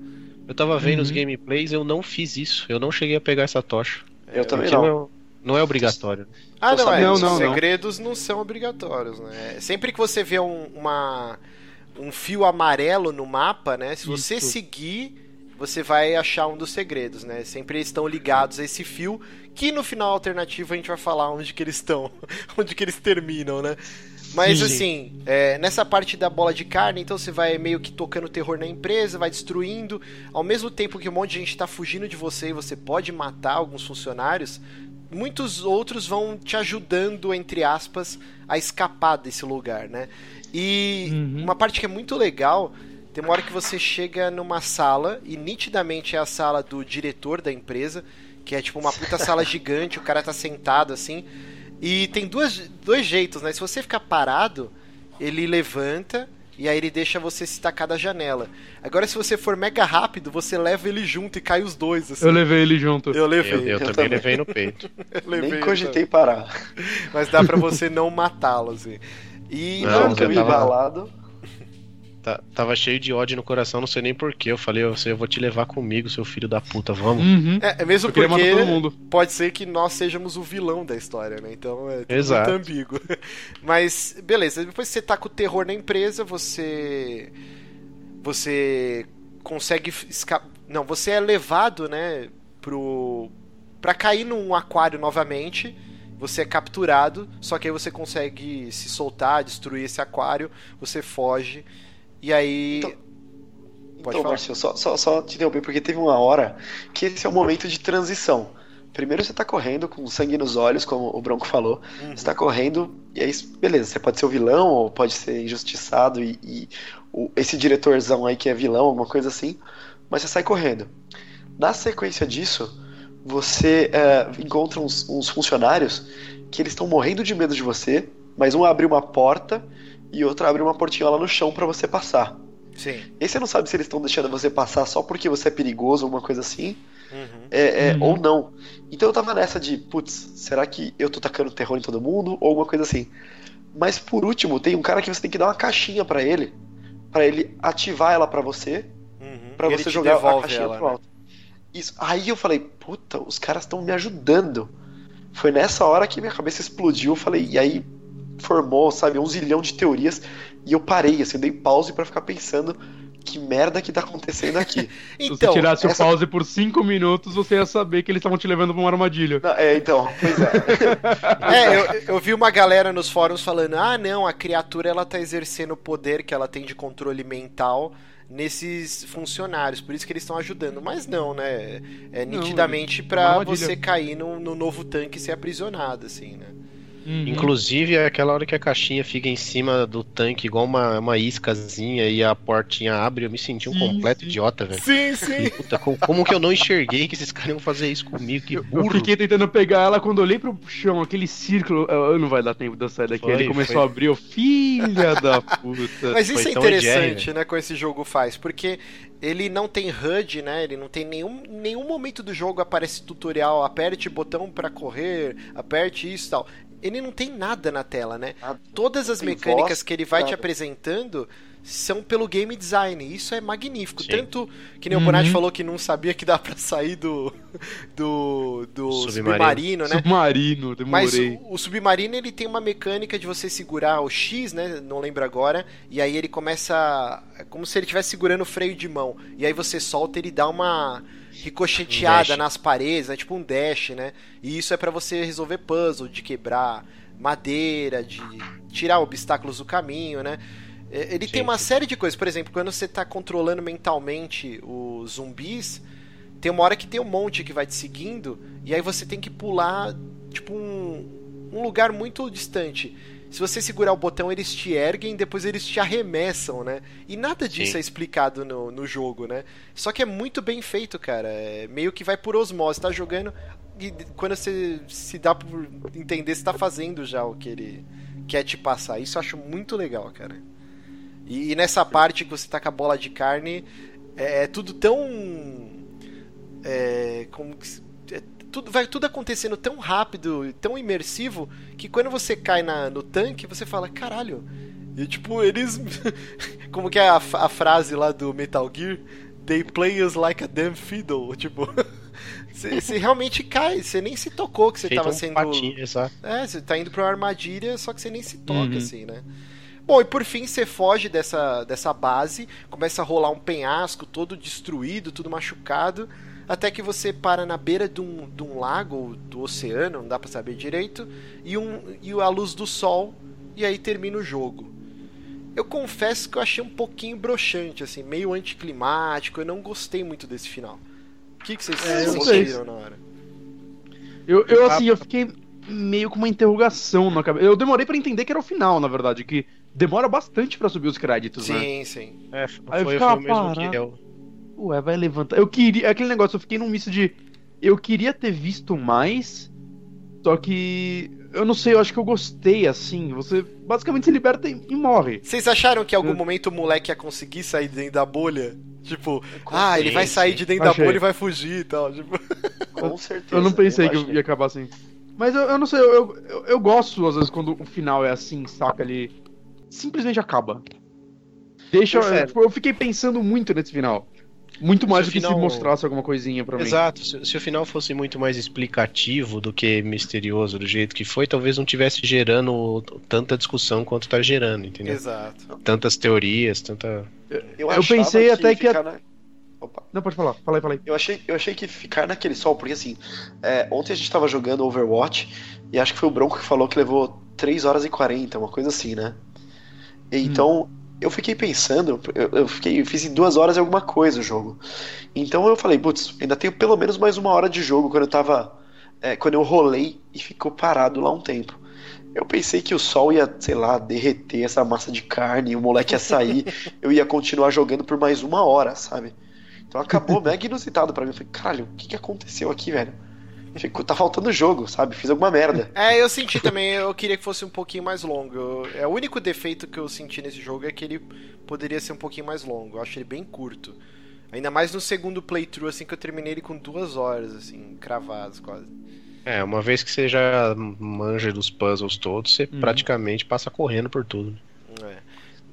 Eu tava vendo os Uhum. gameplays, eu não fiz isso. Eu não cheguei a pegar essa tocha. Eu também não. é- não é obrigatório. Ah, não, é. os. Não, não, não. segredos não são obrigatórios, né? Sempre que você vê um, uma, um fio amarelo no mapa, né? Se você Isso. seguir, você vai achar um dos segredos, né? Sempre estão ligados a esse fio, que no final alternativo a gente vai falar onde que eles estão, [LAUGHS] onde que eles terminam, né? Mas Sim. assim, é, nessa parte da bola de carne, então você vai meio que tocando terror na empresa, vai destruindo, ao mesmo tempo que um monte de gente tá fugindo de você e você pode matar alguns funcionários, muitos outros vão te ajudando, entre aspas, a escapar desse lugar, né? E Uhum. uma parte que é muito legal, tem uma hora que você chega numa sala, e nitidamente é a sala do diretor da empresa, que é tipo uma puta sala gigante, o cara tá sentado assim, e tem duas, dois jeitos, né? Se você ficar parado, ele levanta e aí ele deixa você se tacar da janela. Agora, se você for mega rápido, você leva ele junto e cai os dois. Assim. Eu levei ele junto. Eu levei. Eu, eu Eu também também. levei no peito. [LAUGHS] eu levei Nem cogitei parar. Mas dá pra você não matá-lo, assim. E Não, Não, eu eu tava- embalado. Tá- tava cheio de ódio no coração, não sei nem porquê. Eu falei, eu, sei, eu vou te levar comigo, seu filho da puta, vamos. Uhum. É, é mesmo Eu porque todo mundo. pode ser que nós sejamos o vilão da história, né? Então é Exato. muito ambíguo. [LAUGHS] Mas, beleza, depois que você tá com o terror na empresa, você. Você consegue escapar. Não, você é levado, né, pro. pra cair num aquário novamente. Você é capturado, só que aí você consegue se soltar, destruir esse aquário, você foge. E aí. Então- Pode então, falar. Márcio, só, só, só te interromper, porque teve uma hora que esse é o momento de transição. Primeiro você tá correndo com sangue nos olhos, como o Bronco falou. Uhum. Você tá correndo, e aí, beleza, você pode ser o vilão, ou pode ser injustiçado, e, e o- esse diretorzão aí que é vilão, alguma coisa assim, mas você sai correndo. Na sequência disso, você é, encontra uns, uns funcionários que eles estão morrendo de medo de você, mas um abre uma porta e outro abre uma portinha lá no chão para você passar. Sim. E você não sabe se eles estão deixando você passar só porque você é perigoso ou uma coisa assim, Uhum. é, é, Uhum. ou não. Então eu tava nessa de, putz, será que eu tô tacando terror em todo mundo? Ou alguma coisa assim. Mas por último, tem um cara que você tem que dar uma caixinha pra ele, pra ele ativar ela pra você, Uhum. pra ele você jogar a caixinha ela, pro né? alto. Isso. Aí eu falei, puta, os caras estão me ajudando. Foi nessa hora que minha cabeça explodiu, eu falei, e aí formou, sabe, um zilhão de teorias, e eu parei, assim, eu dei pause pra ficar pensando que merda que tá acontecendo aqui. [LAUGHS] Se Então, você tirasse essa- o pause por 5 minutos, você ia saber que eles estavam te levando pra uma armadilha. Não, é, então, pois é. [LAUGHS] É, eu, eu vi uma galera nos fóruns falando: ah, não, a criatura ela tá exercendo o poder que ela tem de controle mental nesses funcionários, por isso que eles estão ajudando. Mas não, né? É nitidamente é armadilha. você cair no, no novo tanque e ser aprisionado, assim, né? Uhum. Inclusive, é aquela hora que a caixinha fica em cima do tanque, igual uma, uma iscazinha, e a portinha abre, eu me senti um Sim, completo sim. idiota, velho. Sim, sim. Puta, como, como que eu não enxerguei que esses caras iam fazer isso comigo? Que Eu, eu burro. fiquei tentando pegar ela quando eu olhei pro chão, aquele círculo. eu- não vai dar tempo de eu sair daqui. Foi, ele começou foi. a abrir, eu, filha da puta. Mas isso Foi é interessante, né, com esse jogo faz, porque ele não tem HUD, né? Ele não tem nenhum nenhum momento do jogo aparece tutorial, aperte botão pra correr, aperte isso e tal. Ele não tem nada na tela, né? Nada. Todas as Tem mecânicas voz, que ele vai te nada. apresentando são pelo game design. Isso é magnífico. Sim. Tanto que nem o Uhum. Bonatti falou que não sabia que dá pra sair do do, do Submarino. submarino, né? Submarino, Mas demorei. o, o submarino ele tem uma mecânica de você segurar o X, né? Não lembro agora. E aí ele começa. É como se ele estivesse segurando o freio de mão. E aí você solta ele dá uma ricocheteada dash. nas paredes, né? Tipo um dash, né? E isso é pra você resolver puzzle, de quebrar madeira, de tirar obstáculos do caminho, né? Ele Sim, tem uma série de coisas. Por exemplo, quando você tá controlando mentalmente os zumbis, tem uma hora que tem um monte que vai te seguindo, e aí você tem que pular, tipo, um, um lugar muito distante. Se você segurar o botão, eles te erguem, depois eles te arremessam, né? E nada disso Sim. é explicado no, no jogo, né? Só que é muito bem feito, cara. É meio que vai por osmose. Tá jogando e quando você se dá por entender, você tá fazendo já o que ele quer te passar. Isso eu acho muito legal, cara. E, e nessa parte que você tá com a bola de carne, é, é tudo tão. É, como que tudo, vai tudo acontecendo tão rápido, tão imersivo, que quando você cai na, no tanque, você fala, caralho. E tipo, eles. [LAUGHS] como que é a, a frase lá do Metal Gear? They play us like a damn fiddle. [LAUGHS] Tipo. Você realmente cai, você nem se tocou que você Feito tava um sendo. patinho, exato. É, você tá indo pra uma armadilha, só que você nem se toca, Uhum. assim, né? Bom, e por fim você foge dessa, dessa base, começa a rolar um penhasco todo destruído, tudo machucado, até que você para na beira de um, de um lago, ou do oceano, não dá pra saber direito, e, um, e a luz do sol, e aí termina o jogo. Eu confesso que eu achei um pouquinho broxante, assim, meio anticlimático, eu não gostei muito desse final. O que, que vocês É, eu sentiram na hora? Eu, eu, assim, eu fiquei meio com uma interrogação na cabeça. Eu demorei pra entender que era o final, na verdade, que demora bastante pra subir os créditos, né? Sim, sim. É, eu foi, foi o mesmo que eu. Ué, vai levantar. Eu queria. Aquele negócio, eu fiquei num misto de. Eu queria ter visto mais. Só que. Eu não sei, eu acho que eu gostei assim. Você basicamente se liberta e, e morre. Vocês acharam que em algum Eu- momento o moleque ia conseguir sair de dentro da bolha? Tipo, ah, ele vai sair de dentro Achei. da bolha e vai fugir e tal. Tipo, [LAUGHS] Com certeza. Eu não pensei que imaginei. ia acabar assim. Mas eu, eu não sei, eu, eu, eu- eu gosto às vezes quando o final é assim, saca? Ele simplesmente acaba. Deixa. Perfeito. tipo, eu fiquei pensando muito nesse final. Muito mais Se do que se final- mostrasse alguma coisinha pra mim. Exato, se, se o final fosse muito mais explicativo do que misterioso do jeito que foi, talvez não tivesse gerando tanta discussão quanto tá gerando, entendeu? exato. Tantas teorias, tanta. Eu achava pensei até que a- na- Opa. Não, pode falar. Fala aí, fala aí. Eu achei, eu achei que ficar naquele sol, porque assim, é, ontem a gente tava jogando Overwatch e acho que foi o Bronco que falou que levou 3 horas e 40, uma coisa assim, né? Então, eu fiquei pensando, eu, fiquei, eu fiz em duas horas e alguma coisa o jogo. Então eu falei, putz, ainda tenho pelo menos mais uma hora de jogo quando eu tava. é, quando eu rolei e ficou parado lá um tempo. Eu pensei que o sol ia, sei lá, derreter essa massa de carne, e o moleque ia sair, [LAUGHS] eu ia continuar jogando por mais uma hora, sabe? Então acabou [LAUGHS] mega inusitado pra mim. Eu falei, caralho, o que, que aconteceu aqui, velho? Fico, tá faltando jogo, sabe? Fiz alguma merda. [LAUGHS] É, eu senti também, eu queria que fosse um pouquinho mais longo. Eu, é o único defeito que eu senti nesse jogo é que ele poderia ser um pouquinho mais longo. Eu acho ele bem curto. Ainda mais no segundo playthrough, assim, que eu terminei ele com duas horas, assim, cravadas quase. É, uma vez que você já manja dos puzzles todos, você Uhum. praticamente passa correndo por tudo. É.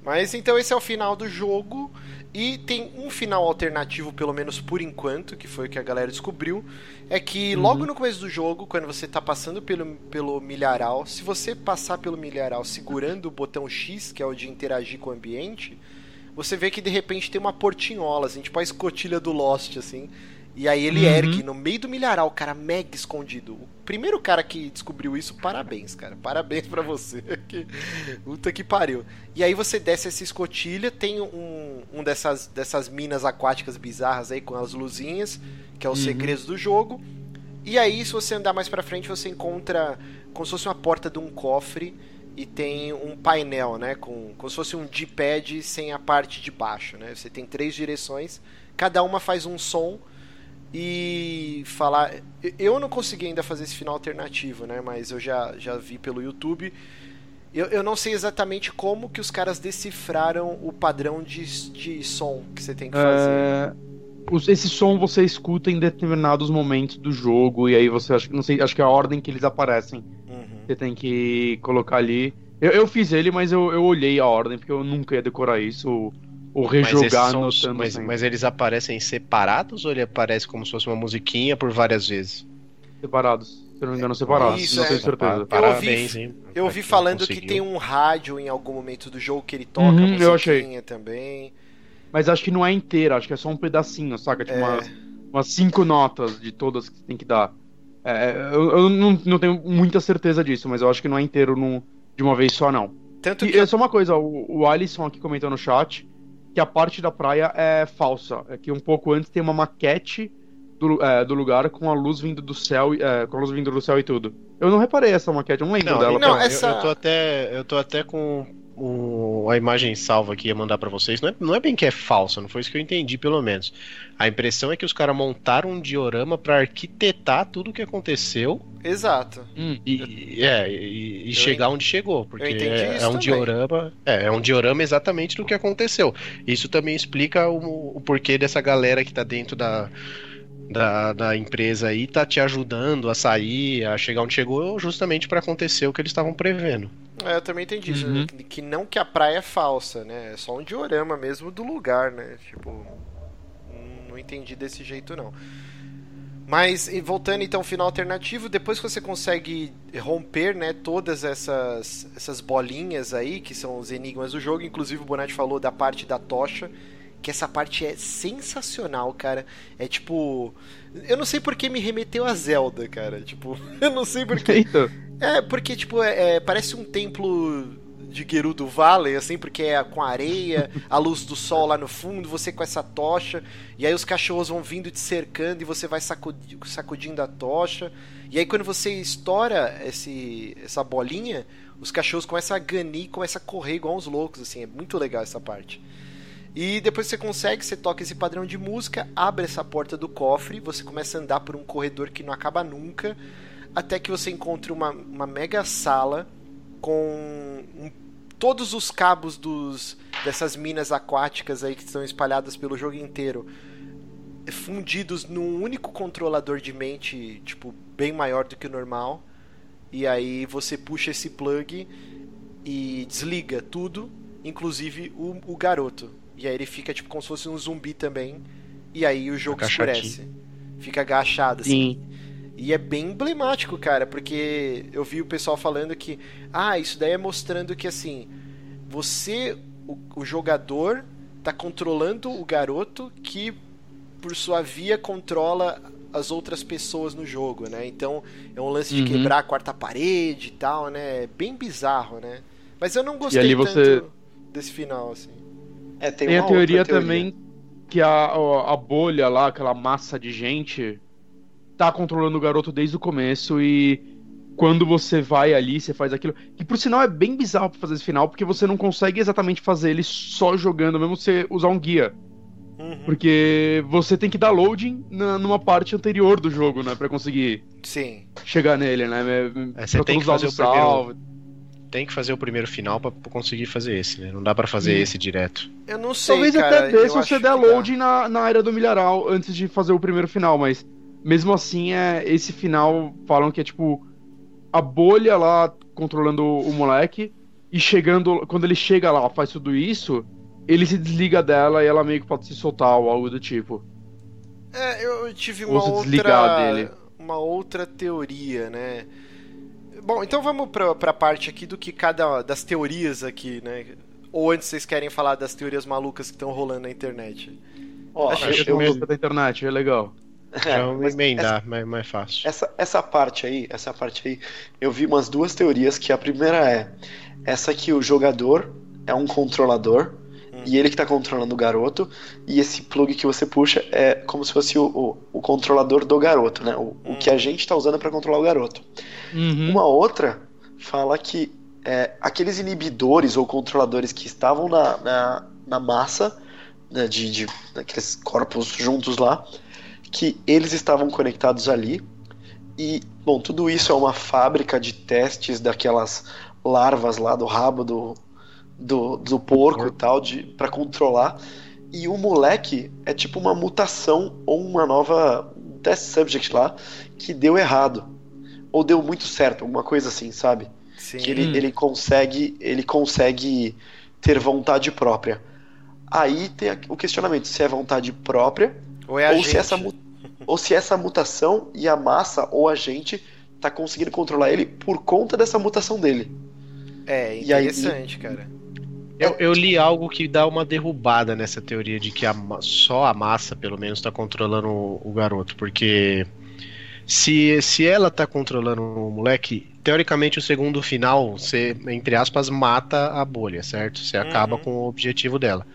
Mas então esse é o final do jogo. E tem um final alternativo, pelo menos por enquanto, que foi o que a galera descobriu. É que logo no começo do jogo, quando você tá passando pelo, pelo milharal, se você passar pelo milharal segurando o botão X, que é o de interagir com o ambiente, você vê que de repente tem uma portinhola, assim, tipo a escotilha do Lost, assim. E aí ele Uhum. ergue no meio do milharal, cara, mega escondido. O primeiro cara que descobriu isso, parabéns, cara. Parabéns pra você. [LAUGHS] que, puta que pariu. E aí você desce essa escotilha, tem um, um dessas, dessas minas aquáticas bizarras aí com as luzinhas, que é os Uhum. segredos do jogo. E aí, se você andar mais pra frente, você encontra como se fosse uma porta de um cofre e tem um painel, né? Com, como se fosse um D-pad sem a parte de baixo, né? Você tem três direções, cada uma faz um som e falar. Eu não consegui ainda fazer esse final alternativo, né? Mas eu já, já vi pelo YouTube. Eu, eu não sei exatamente como que os caras decifraram o padrão de, de som que você tem que fazer. É, esse som você escuta em determinados momentos do jogo, e aí você acha, não sei, acho que é a ordem que eles aparecem. Uhum. Você tem que colocar ali. Eu, eu fiz ele, mas eu, eu olhei a ordem, porque eu nunca ia decorar isso, ou, ou Mas, rejogar são- mas, mas eles aparecem separados ou ele aparece como se fosse uma musiquinha por várias vezes? separados. Se eu não me engano, separados. Isso, não é. tenho certeza. Pa- Parabéns, hein? Eu ouvi falando que conseguiu. tem um rádio em algum momento do jogo que ele toca Uhum, a eu achei. musiquinha também. Mas acho que não é inteira, acho que é só um pedacinho, saca? Tipo, É. umas, umas cinco notas de todas que você tem que dar. É, eu eu não, não tenho muita certeza disso, mas eu acho que não é inteiro num- de uma vez só, não. Tanto E que é só uma coisa, o, o Alisson aqui comentou no chat que a parte da praia é falsa. É que um pouco antes tem uma maquete do, é, do lugar com a luz vindo do céu, e- é, com a luz vindo do céu e tudo. Eu não reparei essa maquete, eu não lembro Não, dela. não, pera. eu- essa- eu, tô até, eu tô até com o- a imagem salva aqui ia mandar pra vocês. Não é, não é bem que é falsa, não foi isso que eu entendi, pelo menos. A impressão é que os caras montaram um diorama pra arquitetar tudo o que aconteceu Exato. Hum. e, é, e, e Eu chegar onde chegou, porque entendi é, isso é um também. diorama, é, é um diorama exatamente do que aconteceu. Isso também explica o, o porquê dessa galera que tá dentro da da, da empresa aí tá te ajudando a sair, a chegar onde chegou, justamente pra acontecer o que eles estavam prevendo. É, eu também entendi isso. Uhum. Que- não que a praia é falsa, né? É só um diorama mesmo do lugar, né? Tipo. Não entendi desse jeito, não. Mas, e voltando então ao final alternativo, depois que você consegue romper, né, todas essas, essas bolinhas aí, que são os enigmas do jogo, inclusive o Bonatti falou da parte da tocha, que essa parte é sensacional, cara. É tipo. Eu não sei porque me remeteu a Zelda, cara. Tipo, [LAUGHS] eu não sei porque. Eita. É, porque, tipo, é, é, parece um templo de Gerudo Valley, assim, porque é com areia, a luz do sol lá no fundo, você com essa tocha, e aí os cachorros vão vindo te cercando e você vai sacudi- sacudindo a tocha. E aí quando você estoura esse, essa bolinha, os cachorros começam a ganir, começam a correr igual uns loucos, assim, é muito legal essa parte. E depois você consegue, você toca esse padrão de música, abre essa porta do cofre, você começa a andar por um corredor que não acaba nunca, até que você encontre uma, uma mega sala com um- todos os cabos dos, dessas minas aquáticas aí que estão espalhadas pelo jogo inteiro fundidos num único controlador de mente, tipo, bem maior do que o normal. E aí você puxa esse plug e desliga tudo, inclusive o, o garoto. E aí ele fica tipo como se fosse um zumbi também. E aí o jogo escurece. Fica agachado assim. Sim. E é bem emblemático, cara, porque eu vi o pessoal falando que, ah, isso daí é mostrando que assim, você, o, o jogador, tá controlando o garoto que, por sua via, controla as outras pessoas no jogo, né? Então é um lance de Uhum. quebrar a quarta parede e tal, né? É bem bizarro, né? Mas eu não gostei ali tanto você- desse final, assim. É, tem, Tem, uma a teoria, outra também que a, a bolha lá, aquela massa de gente, tá controlando o garoto desde o começo e quando você vai ali, você faz aquilo. Que por sinal é bem bizarro pra fazer esse final, porque você não consegue exatamente fazer ele só jogando, mesmo você usar um guia. Uhum. Porque você tem que dar loading na- numa parte anterior do jogo, né? Pra conseguir Sim. chegar nele, né? É, você Pra tem que fazer o primeiro-. Tem que fazer o primeiro final pra conseguir fazer esse, né? Não dá pra fazer Sim. esse direto. Eu não sei, Talvez cara. até dê eu se você der que dá. load na, na área do milharal antes de fazer o primeiro final, mas mesmo assim, é, esse final falam que é tipo a bolha lá controlando o moleque e chegando. Quando ele chega lá, faz tudo isso, ele se desliga dela e ela meio que pode se soltar ou algo do tipo. É, eu tive Ou uma se outra, dele. uma outra teoria, né? Bom, então vamos pra, pra parte aqui do que cada das teorias aqui, né? Ou antes vocês querem falar das teorias malucas que estão rolando na internet? Ó, é uma mesmo. luta da internet, é legal. [LAUGHS] é, mas emendar, mais, mais fácil. Essa, essa parte aí, essa parte aí, eu vi umas duas teorias, que a primeira é essa que o jogador é um controlador Hum. e ele que tá controlando o garoto, e esse plug que você puxa é como se fosse o, o, o controlador do garoto, né? O, o que a gente tá usando para controlar o garoto. Uhum. Uma outra fala que é, aqueles inibidores ou controladores que estavam na, na, na massa né, de, de daqueles corpos juntos lá, que eles estavam conectados ali. E, bom, tudo isso é uma fábrica de testes daquelas larvas lá do rabo do, do, do porco e tal, de, para controlar. E o moleque é tipo uma mutação ou uma nova test subject lá que deu errado. Ou deu muito certo, alguma coisa assim, sabe? Sim. que ele, ele consegue ele consegue ter vontade própria. Aí tem o questionamento se é vontade própria Ou é ou se essa ou se essa mutação e a massa ou a gente tá conseguindo controlar ele por conta dessa mutação dele. É, E aí- interessante, cara. Eu, eu li algo que dá uma derrubada nessa teoria de que a só a massa, pelo menos, tá controlando o, o garoto. Porque se, se ela tá controlando o moleque, teoricamente o segundo final, você, entre aspas, mata a bolha, certo? Você acaba Uhum. com o objetivo dela.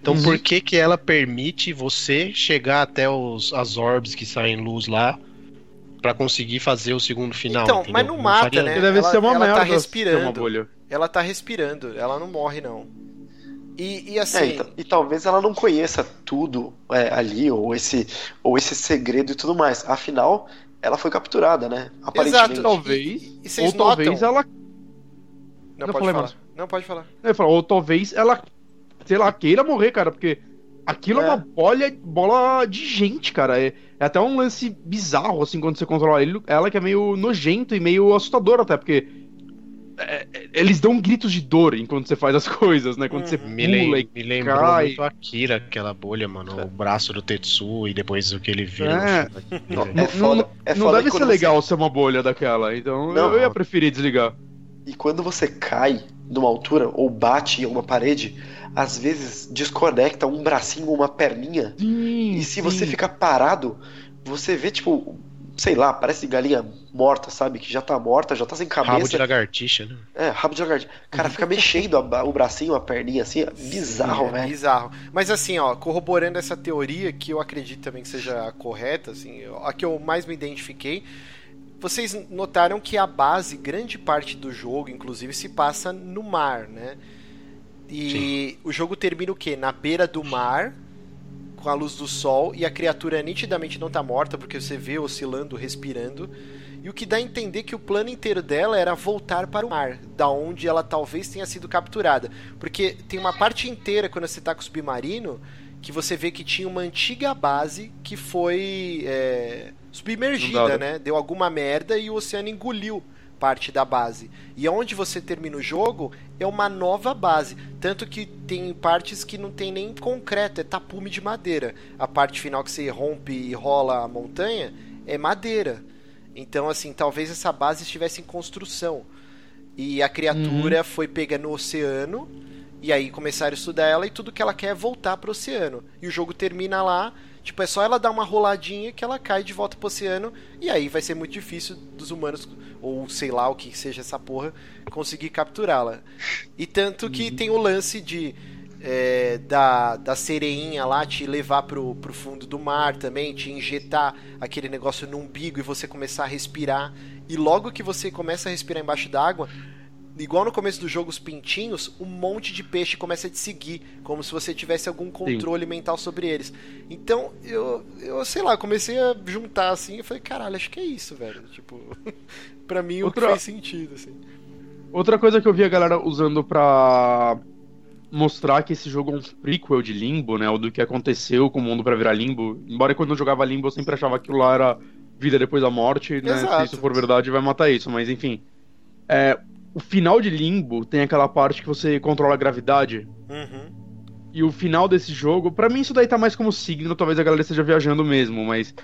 Então Uhum. por que que ela permite você chegar até os, as orbes que saem luz lá pra conseguir fazer o segundo final? Então, entendeu? mas não mata, faria- né? Deve ela- ser uma ela tá merda ser respirando. uma bolha. Ela tá respirando, ela não morre, não. E, e assim. É, e, e talvez ela não conheça tudo é, ali ou esse ou esse segredo e tudo mais. Afinal, ela foi capturada, né? Aparentemente. Exato. Talvez. E, e Ou talvez notam... ela. Não, Não, pode falar. Não, pode falar. Falar, ou talvez ela, sei lá, queira morrer, cara, porque aquilo é, É. uma bolha, bola de gente, cara. É, é até um lance bizarro, assim, quando você controla ele, ela que é meio nojento e meio assustador até, porque é, é, eles dão gritos de dor enquanto você faz as [LAUGHS] coisas, né? Quando você Uhum. Me, pula lem e me lembrou cai. muito Akira, aquela bolha, mano. O braço do Tetsu e depois o que ele vira É. no chão. Não, é foda, é não foda deve que ser legal ser uma bolha daquela, então Não. eu ia preferir desligar. E quando você cai de uma altura ou bate em uma parede, às vezes desconecta um bracinho ou uma perninha. Sim, E se sim. você ficar parado, você vê, tipo, sei lá, parece galinha morta, sabe? Que já tá morta, já tá sem Rabo de cabeça. lagartixa, né? É, rabo de lagartixa. Cara, fica mexendo a o bracinho, a perninha, assim, é bizarro, é velho. bizarro. Mas assim, ó, corroborando essa teoria, que eu acredito também que seja correta, assim, a que eu mais me identifiquei, vocês notaram que a base, grande parte do jogo, inclusive, se passa no mar, né? E o jogo termina o quê? Na beira do mar, com a luz do sol, e a criatura nitidamente não tá morta, porque você vê oscilando, respirando. E o que dá a entender que o plano inteiro dela era voltar para o mar, da onde ela talvez tenha sido capturada. Porque tem uma parte inteira, quando você tá com o submarino, que você vê que tinha uma antiga base que foi é, submergida, né? Deu alguma merda e o oceano engoliu parte da base. E onde você termina o jogo é uma nova base. Tanto que tem partes que não tem nem concreto, é tapume de madeira. A parte final que você rompe e rola a montanha é madeira. Então, assim, talvez essa base estivesse em construção. E a criatura foi pega no oceano. E aí começaram a estudar ela e tudo que ela quer é voltar pro oceano. E o jogo termina lá. Tipo, é só ela dar uma roladinha que ela cai de volta pro oceano. E aí vai ser muito difícil dos humanos, ou sei lá o que seja essa porra, conseguir capturá-la. E tanto que tem o lance de. É, da, da sereinha lá te levar pro, pro fundo do mar também, te injetar aquele negócio no umbigo e você começar a respirar. E logo que você começa a respirar embaixo d'água, igual no começo do jogo, os pintinhos, um monte de peixe começa a te seguir, como se você tivesse algum controle Sim. mental sobre eles. Então, eu, eu sei lá, comecei a juntar assim e falei, caralho, acho que é isso, velho. [LAUGHS] Tipo, pra mim Outra... o que faz sentido, assim. Outra coisa que eu vi a galera usando pra mostrar que esse jogo é um prequel de Limbo, né? O do que aconteceu com o mundo para virar Limbo. Embora quando eu jogava Limbo eu sempre achava que aquilo lá era vida depois da morte, né? Exato. Se isso for verdade, vai matar isso. Mas enfim. É, o final de Limbo tem aquela parte que você controla a gravidade. Uhum. E o final desse jogo, para mim isso daí tá mais como signo, talvez a galera esteja viajando mesmo, mas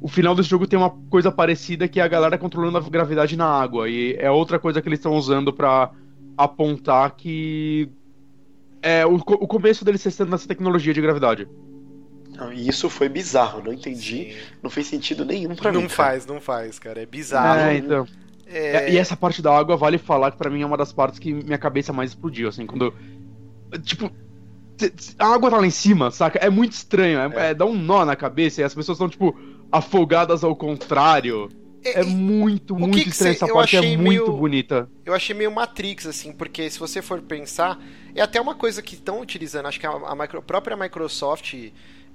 o final desse jogo tem uma coisa parecida que é a galera controlando a gravidade na água. E é outra coisa que eles estão usando para apontar que é o, o começo deles testando essa tecnologia de gravidade. E isso foi bizarro, não entendi, Sim. não fez sentido nenhum pra não mim. Não faz, não faz, cara, é bizarro. É, então. É... E essa parte da água vale falar que para mim é uma das partes que minha cabeça mais explodiu, assim, quando. Tipo, a água tá lá em cima, saca? É muito estranho, é, é. é dá um nó na cabeça e as pessoas estão, tipo, afogadas ao contrário. É, é muito, muito que que estranho. Essa parte é muito meio, bonita. Eu achei meio Matrix, assim, porque se você for pensar, é até uma coisa que estão utilizando, acho que a, a micro, própria Microsoft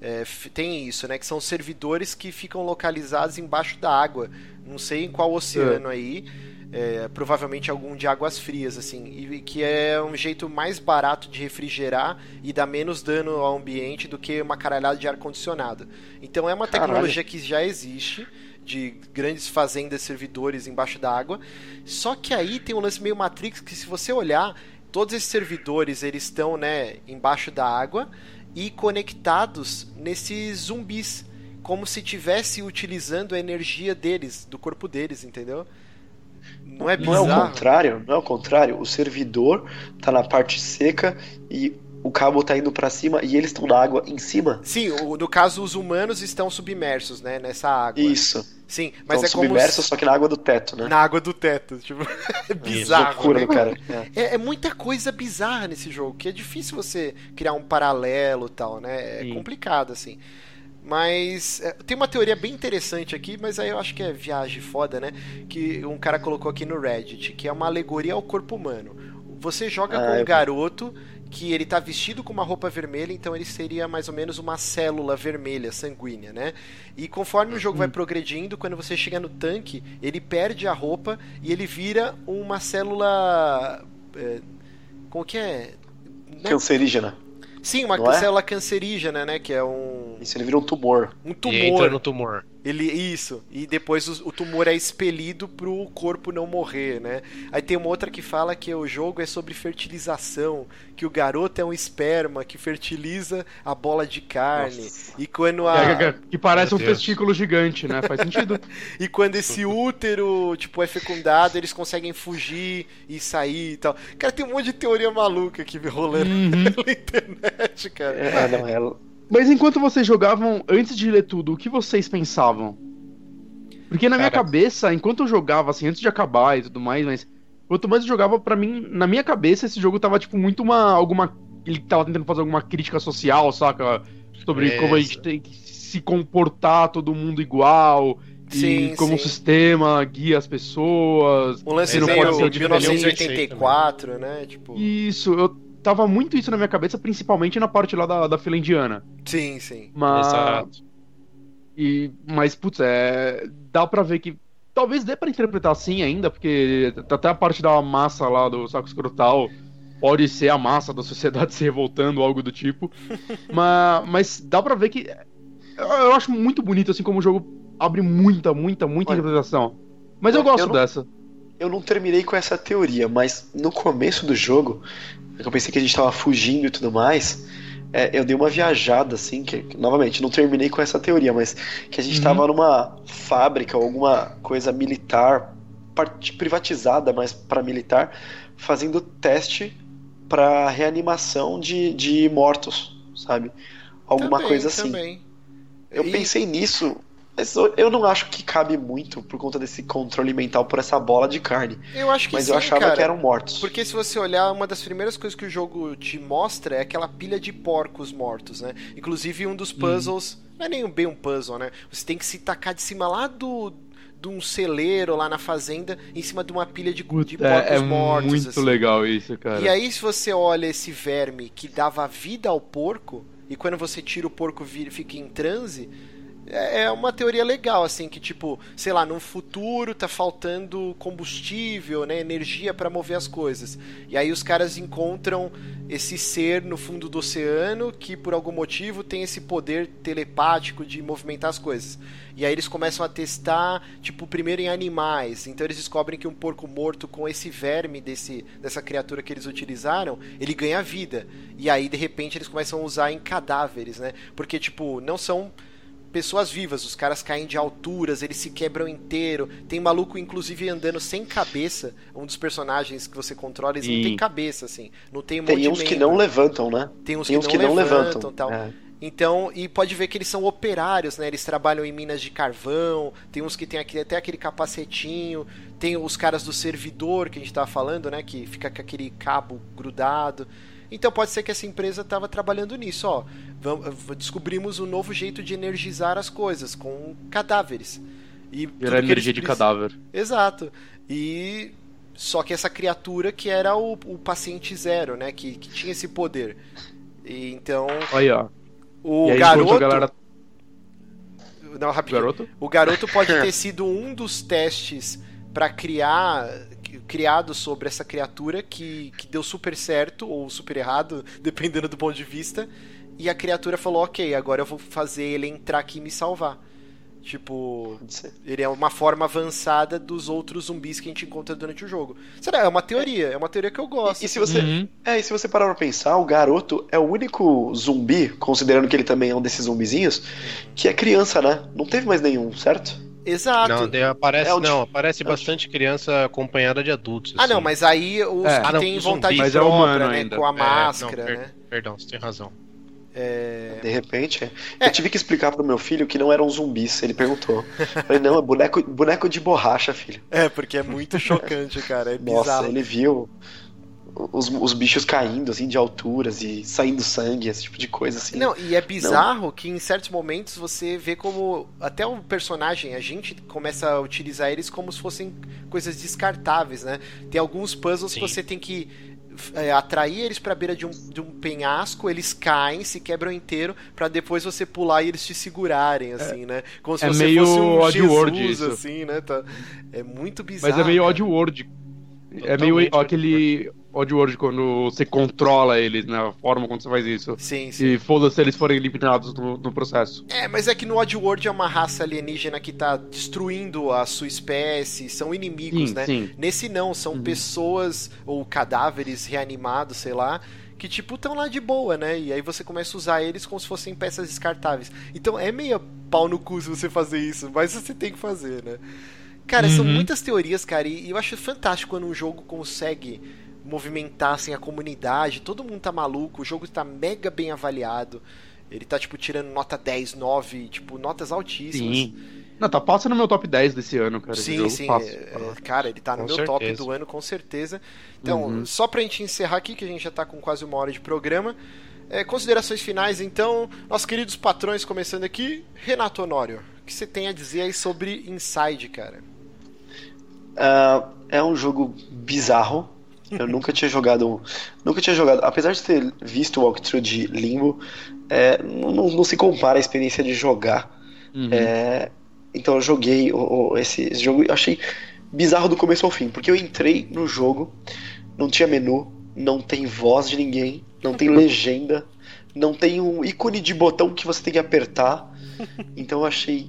é, tem isso, né? Que são servidores que ficam localizados embaixo da água. Não sei em qual oceano é. aí. É, provavelmente algum de águas frias, assim, e que é um jeito mais barato de refrigerar e dar menos dano ao ambiente do que uma caralhada de ar-condicionado. Então é uma tecnologia Caralho. que já existe, de grandes fazendas servidores embaixo da água. Só que aí tem um lance meio Matrix que se você olhar, todos esses servidores eles estão, né, embaixo da água e conectados nesses zumbis, como se tivesse utilizando a energia deles, do corpo deles, entendeu? Não é bizarro? Não é o contrário, não é o contrário. O servidor tá na parte seca e o cabo tá indo para cima e eles estão na água em cima. Sim, o, no caso os humanos estão submersos, né, nessa água. Isso. Sim, mas estão é submersos, como... só que na água do teto, né? Na água do teto, tipo, [LAUGHS] é bizarro. Isso, loucura né? cara. É. é. É, muita coisa bizarra nesse jogo, que é difícil você criar um paralelo e tal, né? É Sim. complicado, assim. Mas é, tem uma teoria bem interessante aqui, mas aí eu acho que é viagem foda, né? Que um cara colocou aqui no Reddit, que é uma alegoria ao corpo humano. Você joga ah, com um garoto que ele tá vestido com uma roupa vermelha, então ele seria mais ou menos uma célula vermelha, sanguínea, né? E conforme o jogo vai progredindo, quando você chega no tanque, ele perde a roupa e ele vira uma célula. É, como que é? Cancerígena. Sim, uma Não é? célula é? cancerígena, né? Que é um. Isso, ele vira um tumor. Um tumor. E entra no tumor. Ele, isso. E depois o, o, tumor é expelido pro corpo não morrer, né? Aí tem uma outra que fala que o jogo é sobre fertilização, que o garoto é um esperma que fertiliza a bola de carne. Nossa. E quando a. É, é, que parece um testículo gigante, né? Faz sentido. [LAUGHS] e quando esse útero, tipo, é fecundado, eles conseguem fugir e sair e tal. Cara, tem um monte de teoria maluca aqui rolando uhum. [LAUGHS] na internet, cara. É, não, é mas enquanto vocês jogavam, antes de ler tudo, o que vocês pensavam? Porque na minha cabeça, enquanto eu jogava, assim, antes de acabar e tudo mais, mas quanto mais eu jogava, para mim, na minha cabeça, esse jogo tava, tipo, muito uma. alguma. Ele tava tentando fazer alguma crítica social, saca? Sobre Isso. como a gente tem que se comportar todo mundo igual. Sim, e como sim. o sistema guia as pessoas. Um lance meio pode ser 1984, né? Tipo... Isso, eu tava muito isso na minha cabeça, principalmente na parte lá da, da fila indiana. Sim, sim. Mas. Exato. E, mas, putz, é. Dá pra ver que. Talvez dê pra interpretar assim ainda, porque até a parte da massa lá do saco escrotal pode ser a massa da sociedade [LAUGHS] se revoltando, algo do tipo. [LAUGHS] mas, mas dá pra ver que. Eu acho muito bonito, assim, como o jogo abre muita, muita, muita Olha, interpretação. Mas eu, eu gosto eu não, dessa. Eu não terminei com essa teoria, mas no começo do jogo eu pensei que a gente tava fugindo e tudo mais. É, eu dei uma viajada, assim, que, novamente, não terminei com essa teoria, mas que a gente estava uhum. numa fábrica ou alguma coisa militar, parte privatizada, mas para militar, fazendo teste para reanimação de, de mortos, sabe? Alguma também, coisa assim. Também. Eu e... pensei nisso mas eu não acho que cabe muito por conta desse controle mental por essa bola de carne. Eu acho que Mas sim, eu achava cara, que eram mortos. Porque se você olhar, uma das primeiras coisas que o jogo te mostra é aquela pilha de porcos mortos, né? Inclusive um dos puzzles. Hum. Não é nem bem um puzzle, né? Você tem que se tacar de cima lá do, de um celeiro lá na fazenda, em cima de uma pilha de, de porcos É, é mortos. muito assim. legal isso, cara. E aí, se você olha esse verme que dava vida ao porco, e quando você tira o porco vira, fica em transe, é é uma teoria legal, assim, que tipo, sei lá, no futuro tá faltando combustível, né, energia para mover as coisas. E aí os caras encontram esse ser no fundo do oceano que por algum motivo tem esse poder telepático de movimentar as coisas. E aí eles começam a testar, tipo, primeiro em animais. Então eles descobrem que um porco morto com esse verme desse, dessa criatura que eles utilizaram, ele ganha vida. E aí, de repente, eles começam a usar em cadáveres, né? Porque, tipo, não são pessoas vivas, os caras caem de alturas, eles se quebram inteiro. Tem maluco, inclusive, andando sem cabeça. Um dos personagens que você controla, eles não Sim. tem cabeça, assim. Não tem um Tem uns que não levantam, né? Tem uns Tem que, uns não, que não levantam, tal. É. Então, e pode ver que eles são operários, né? Eles trabalham em minas de carvão, tem uns que tem aquele, até aquele capacetinho, tem os caras do servidor que a gente tava falando, né? Que fica com aquele cabo grudado. Então pode ser que essa empresa estava trabalhando nisso, ó. Descobrimos um novo jeito de energizar as coisas com cadáveres. E Era energia de cadáver. Exato. E só que essa criatura que era o, o paciente zero, né? Que, que tinha esse poder. E então Aí, ó. o e aí, garoto. galera. Não, O rapidinho. garoto? O garoto pode [LAUGHS] ter sido um dos testes para criar criado sobre essa criatura que, que deu super certo ou super errado, [LAUGHS] dependendo do ponto de vista. E a criatura falou: "OK, agora eu vou fazer ele entrar aqui e me salvar". Tipo, ele é uma forma avançada dos outros zumbis que a gente encontra durante o jogo. Será? É uma teoria, é uma teoria que eu gosto. E se você, Uhum. é, e se você parar pra pensar, o garoto é o único zumbi, considerando que ele também é um desses zumbizinhos, que é criança, né? Não teve mais nenhum, certo? Exato. Não, de- aparece, É o não, aparece é o bastante criança acompanhada de adultos. Ah, não, assim. mas aí os É. que Ah, não, têm vontade é própria, humano né? ainda. Com a É, não, máscara, per- né? Perdão, você tem razão. É... De repente. é. É. Eu tive que explicar pro meu filho que não eram zumbis. Ele perguntou. Eu Falei, não, é boneco, boneco de borracha, filho. É, porque é muito chocante, cara. É Nossa, bizarro. ele viu os, os bichos caindo, assim, de alturas e saindo sangue, esse tipo de coisa, assim. Não, e é bizarro que em certos momentos você vê como até o personagem, a gente começa a utilizar eles como se fossem coisas descartáveis, né? Tem alguns puzzles Sim. que você tem que é, atrair eles pra beira de um, de um penhasco, eles caem, se quebram inteiro, pra depois você pular e eles te segurarem, assim, né? Como se é você meio fosse um Oddworld Jesus, isso. assim, né? Tá- É muito bizarro. Mas é meio. Oddworld. É meio aquele Oddworld quando você controla eles, né? A forma como você faz isso. Sim, sim. E foda-se se eles forem eliminados no, no processo. É, mas é que no Oddworld é uma raça alienígena que tá destruindo a sua espécie, são inimigos, Sim, né? sim. Nesse não, são Uhum. pessoas ou cadáveres reanimados, sei lá, que tipo estão lá de boa, né? E aí você começa a usar eles como se fossem peças descartáveis. Então é meio pau no cu se você fazer isso, mas você tem que fazer, né? Cara, são Uhum. muitas teorias, cara, e eu acho fantástico quando um jogo consegue movimentar assim a comunidade, todo mundo tá maluco, o jogo tá mega bem avaliado. Ele tá tipo tirando nota 10, 9, tipo notas altíssimas. Sim. Não, tá passando no meu top 10 desse ano, cara. Sim, jogo, sim. fácil. é, é, cara, ele tá no Com meu top certeza. do ano, com certeza. Então, Uhum. só pra gente encerrar aqui, que a gente já tá com quase uma hora de programa. é, considerações finais, então, nossos queridos patrões, começando aqui. Renato Honório, o que você tem a dizer aí sobre Inside, cara? Ah, é um jogo bizarro. Eu nunca tinha jogado. Nunca tinha jogado. Apesar de ter visto o walkthrough de Limbo, é, não, não- se compara a experiência de jogar. Uhum. É, então eu joguei o- o- esse, esse jogo e achei bizarro do começo ao fim. Porque eu entrei no jogo, não tinha menu, não tem voz de ninguém, não tem [LAUGHS] legenda, não tem um ícone de botão que você tem que apertar. Então eu achei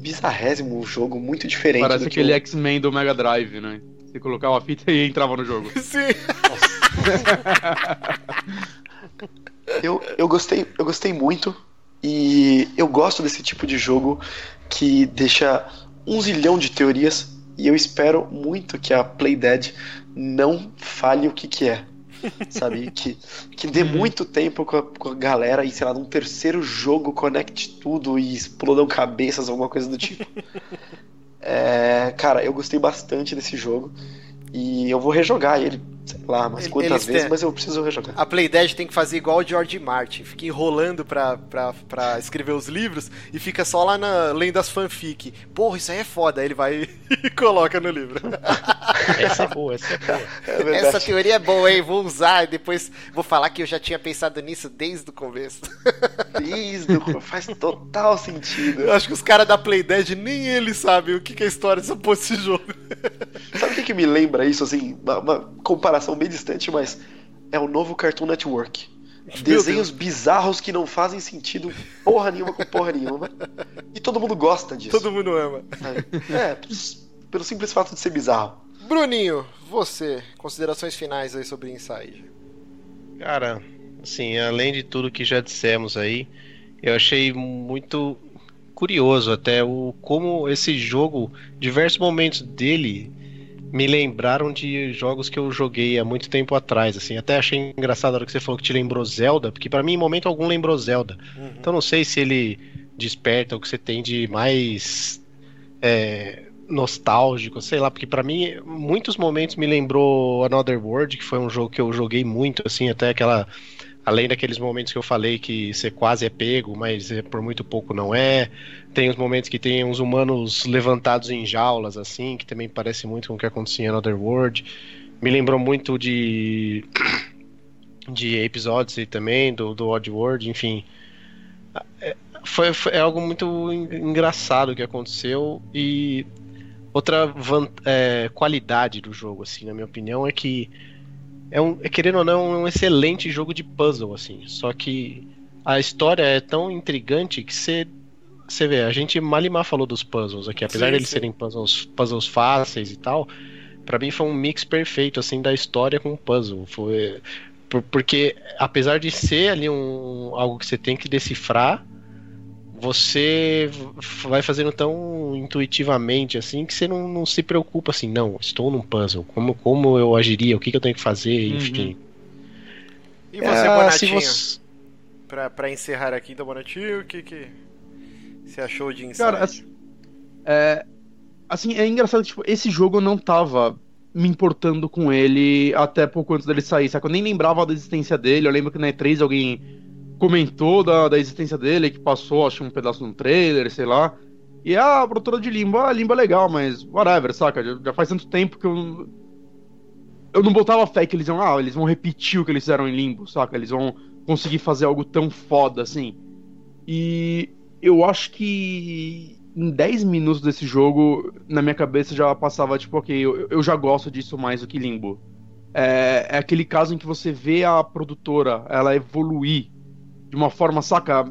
bizarrésimo o jogo, muito diferente Parece aquele eu- X-Men do Mega Drive, né? Você colocava a fita e entrava no jogo. [LAUGHS] Sim. Eu, eu, gostei, eu gostei muito e eu gosto desse tipo de jogo que deixa um zilhão de teorias e eu espero muito que a Playdead não fale o que que é. Sabe? [LAUGHS] Que, que dê muito tempo com a, com a galera e, sei lá, num terceiro jogo conecte tudo e explodam cabeças, alguma coisa do tipo. [LAUGHS] É, cara, eu gostei bastante desse jogo e eu vou rejogar ele, sei lá, mas quantas vezes, mas eu preciso rejogar. A Playdead tem que fazer igual o George Martin, fica enrolando pra, pra, pra escrever os livros e fica só lá na, lendo as fanfic. Porra, isso aí é foda. Aí ele vai [LAUGHS] e coloca no livro. [LAUGHS] Essa é boa, essa é boa. É. Essa teoria é boa, hein? Vou usar e depois vou falar que eu já tinha pensado nisso desde o começo. Desde o- faz total sentido. Eu acho que os caras da Playdead nem eles sabem o que, que é a história desse jogo. Sabe o que, que me lembra isso, assim? Uma, uma comparação bem distante, mas é o novo Cartoon Network. Desenhos bizarros que não fazem sentido porra nenhuma com porra nenhuma. E todo mundo gosta disso. Todo mundo ama. É, pelo, pelo simples fato de ser bizarro. Bruninho, você, considerações finais aí sobre Inside. Cara, assim, além de tudo que já dissemos aí, eu achei muito curioso até o como esse jogo, diversos momentos dele me lembraram de jogos que eu joguei há muito tempo atrás, assim. Até achei engraçado a hora que você falou que te lembrou Zelda, porque pra mim em momento algum lembrou Zelda. Então não sei se ele desperta o que você tem de mais é, nostálgico, sei lá, porque pra mim muitos momentos me lembrou Another World, que foi um jogo que eu joguei muito, assim, até aquela além daqueles momentos que eu falei que você quase é pego, mas é, por muito pouco não é. Tem os momentos que tem uns humanos levantados em jaulas, assim, que também parece muito com o que acontecia em Another World. Me lembrou muito de de episódios aí também, do, do Oddworld, enfim. É, foi, foi é algo muito en- engraçado que aconteceu e outra é, qualidade do jogo, assim, na minha opinião, é que é um, é, querendo ou não, é um excelente jogo de puzzle, assim. Só que a história é tão intrigante que você você vê, a gente malimar falou dos puzzles aqui, apesar Sim, deles sim. serem puzzles, puzzles fáceis e tal, pra mim foi um mix perfeito assim da história com o puzzle. Foi por- porque apesar de ser ali um algo que você tem que decifrar, você vai fazendo tão intuitivamente assim que você não, não se preocupa assim, não, estou num puzzle, como, como eu agiria, o que, que eu tenho que fazer, enfim. E você, Ah, se Bonatinho? você- Pra, pra encerrar aqui, então, Bonatinho, o que, que você achou de Inside? Cara, assim, é, assim, é engraçado tipo, esse jogo eu não tava me importando com ele até pouco antes dele sair, sabe? Eu nem lembrava da existência dele. Eu lembro que na E3 alguém comentou da, da existência dele, que passou, acho, um pedaço no trailer, sei lá. E ah, a produtora de Limbo, ah, Limbo é legal, mas whatever, saca? Já, já faz tanto tempo que eu. Eu não botava fé que eles iam, ah, eles vão repetir o que eles fizeram em Limbo, saca? Eles vão conseguir fazer algo tão foda assim. E eu acho que em 10 minutos desse jogo, na minha cabeça já passava, tipo, ok, eu, eu já gosto disso mais do que Limbo. É, é aquele caso em que você vê a produtora, ela evoluir de uma forma, saca,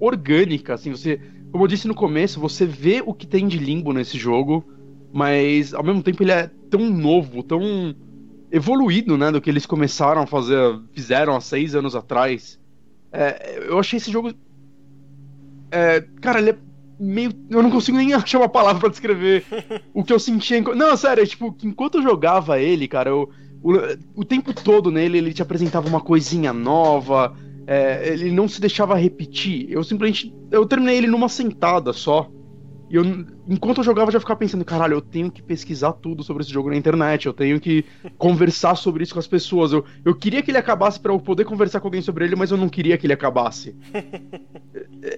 orgânica, assim, você, como eu disse no começo, você vê o que tem de Limbo nesse jogo, mas ao mesmo tempo ele é tão novo, tão evoluído, né, do que eles começaram a fazer, fizeram há seis anos atrás. É, eu achei esse jogo é, cara, ele é meio. Eu não consigo nem [LAUGHS] achar uma palavra pra descrever o que eu sentia. enqu- Não, sério, é, tipo, enquanto eu jogava ele, cara, eu, o, o tempo todo nele ele te apresentava uma coisinha nova, é, ele não se deixava repetir. Eu simplesmente. Eu terminei ele numa sentada só. E eu, enquanto eu jogava, eu já ficava pensando, caralho, eu tenho que pesquisar tudo sobre esse jogo na internet, eu tenho que [LAUGHS] conversar sobre isso com as pessoas. Eu, eu queria que ele acabasse pra eu poder conversar com alguém sobre ele, mas eu não queria que ele acabasse. [LAUGHS]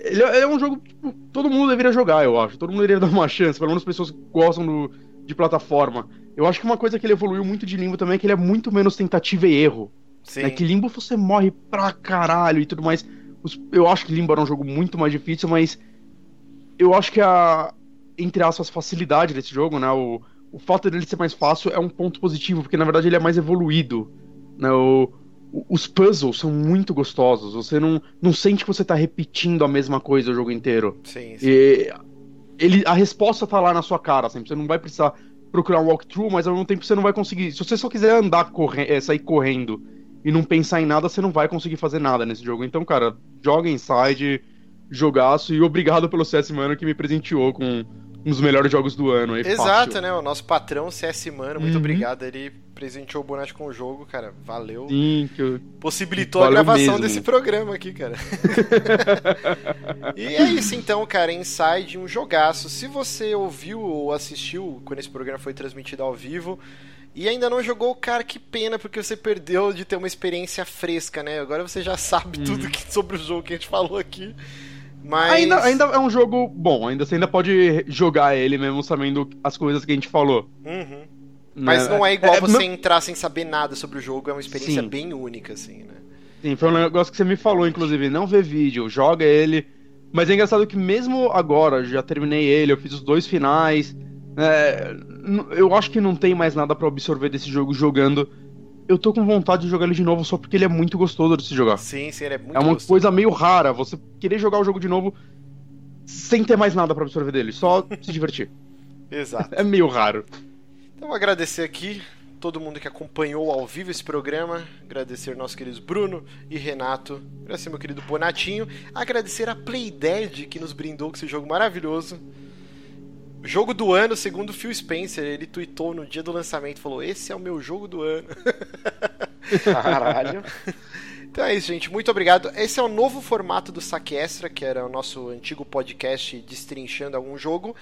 Ele é, é um jogo que tipo, todo mundo deveria jogar, eu acho. Todo mundo deveria [LAUGHS] dar uma chance, pelo menos pessoas que gostam do- de plataforma. Eu acho que uma coisa que ele evoluiu muito de Limbo também é que ele é muito menos tentativa e erro. Sim. Né? Que Limbo você morre pra caralho e tudo mais. Eu acho que Limbo era um jogo muito mais difícil, mas eu acho que a, entre aspas, facilidade desse jogo, né? O, o fato dele ser mais fácil é um ponto positivo, porque na verdade ele é mais evoluído. Né? O, o- os puzzles são muito gostosos. Você não, não sente que você tá repetindo a mesma coisa o jogo inteiro. Sim, sim. E ele, a resposta tá lá na sua cara, sempre. Você não vai precisar procurar um walkthrough, mas ao mesmo tempo você não vai conseguir. Se você só quiser andar, corre, é, sair correndo e não pensar em nada, você não vai conseguir fazer nada nesse jogo. Então, cara, joga inside, jogaço e obrigado pelo CS Mano que me presenteou com um dos melhores jogos do ano. Aí, Exato, fácil. né? O nosso patrão CS Mano, muito Uhum. obrigado. Ele presenteou o Bonatti com o jogo, cara. Valeu. Sim, que eu... Possibilitou Valeu a gravação mesmo. desse programa aqui, cara. [LAUGHS] e é isso então, cara. Inside, um jogaço. Se você ouviu ou assistiu quando esse programa foi transmitido ao vivo e ainda não jogou, cara, que pena, porque você perdeu de ter uma experiência fresca, né? Agora você já sabe tudo que, sobre o jogo que a gente falou aqui. Mas. Ainda, ainda é um jogo bom, ainda você ainda pode jogar ele mesmo sabendo as coisas que a gente falou. Uhum. Mas não é igual você entrar sem saber nada sobre o jogo, é uma experiência Sim. bem única, assim, né? Sim, foi um negócio que você me falou, inclusive, não vê vídeo, joga ele. Mas é engraçado que mesmo agora, já terminei ele, eu fiz os dois finais. É, eu acho que não tem mais nada para absorver desse jogo jogando. Eu tô com vontade de jogar ele de novo só porque ele é muito gostoso de se jogar. Sim, sim, ele é muito É uma gostoso. coisa meio rara, você querer jogar o jogo de novo sem ter mais nada para absorver dele, só [LAUGHS] se divertir. Exato. É meio raro. Então, agradecer aqui todo mundo que acompanhou ao vivo esse programa, agradecer nossos queridos Bruno e Renato, agradecer meu querido Bonatinho, agradecer a Playdead que nos brindou com esse jogo maravilhoso. Jogo do ano, segundo Phil Spencer, ele tweetou no dia do lançamento, falou: "Esse é o meu jogo do ano". [LAUGHS] Caralho. Então é isso, gente. Muito obrigado. Esse é o novo formato do Saque Extra, que era o nosso antigo podcast destrinchando algum jogo.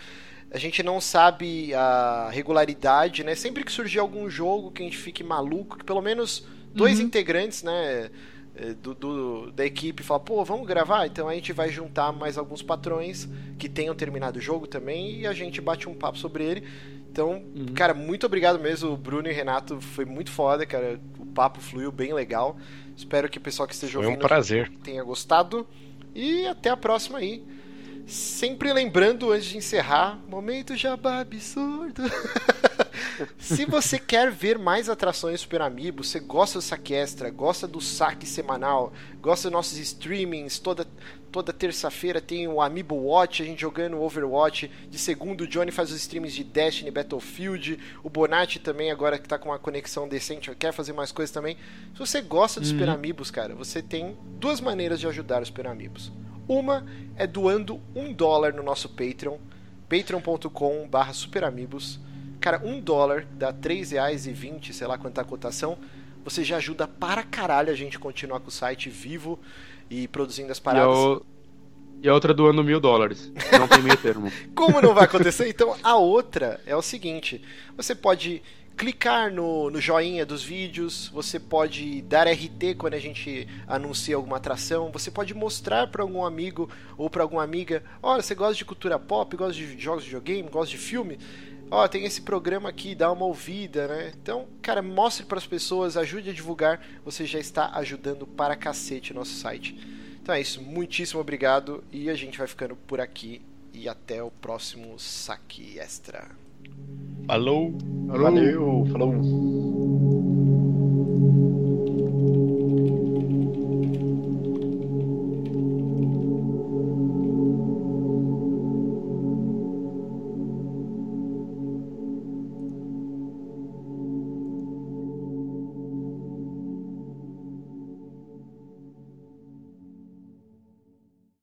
A gente não sabe a regularidade, né? Sempre que surgir algum jogo que a gente fique maluco, que pelo menos dois uhum. integrantes, né? Do, do, da equipe fala, pô, vamos gravar? Então a gente vai juntar mais alguns patrões que tenham terminado o jogo também e a gente bate um papo sobre ele. Então, uhum. cara, muito obrigado mesmo, Bruno e Renato. Foi muito foda, cara. O papo fluiu bem legal. Espero que o pessoal que esteja Foi ouvindo um prazer. tenha gostado. E até a próxima aí. Sempre lembrando, antes de encerrar, momento jabá absurdo. [LAUGHS] Se você quer ver mais atrações Super Amiibo, você gosta do saque extra, gosta do saque semanal, gosta dos nossos streamings, toda, toda terça-feira tem o Amiibo Watch, a gente jogando Overwatch. De segundo, o Johnny faz os streams de Destiny, Battlefield. O Bonatti também, agora que tá com uma conexão decente, quer fazer mais coisas também. Se você gosta dos uhum. Super Amigos, cara, você tem duas maneiras de ajudar os Super Amigos. Uma é doando um dólar no nosso Patreon, patreon.com barra superamigos. Cara, um dólar dá R$3,20, sei lá quanta a cotação. Você já ajuda para caralho a gente continuar com o site vivo e produzindo as paradas. E, eu... e a outra doando mil dólares. Não tem meio termo. [LAUGHS] Como não vai acontecer? Então a outra é o seguinte: você pode clicar no, no joinha dos vídeos, você pode dar RT quando a gente anuncia alguma atração, você pode mostrar para algum amigo ou para alguma amiga, olha, você gosta de cultura pop, gosta de jogos de videogame, gosta de filme, ó, tem esse programa aqui, dá uma ouvida, né? Então, cara, mostre para as pessoas, ajude a divulgar, você já está ajudando para cacete o nosso site. Então é isso, muitíssimo obrigado e a gente vai ficando por aqui e até o próximo saque extra. Falou. Valeu. Falou.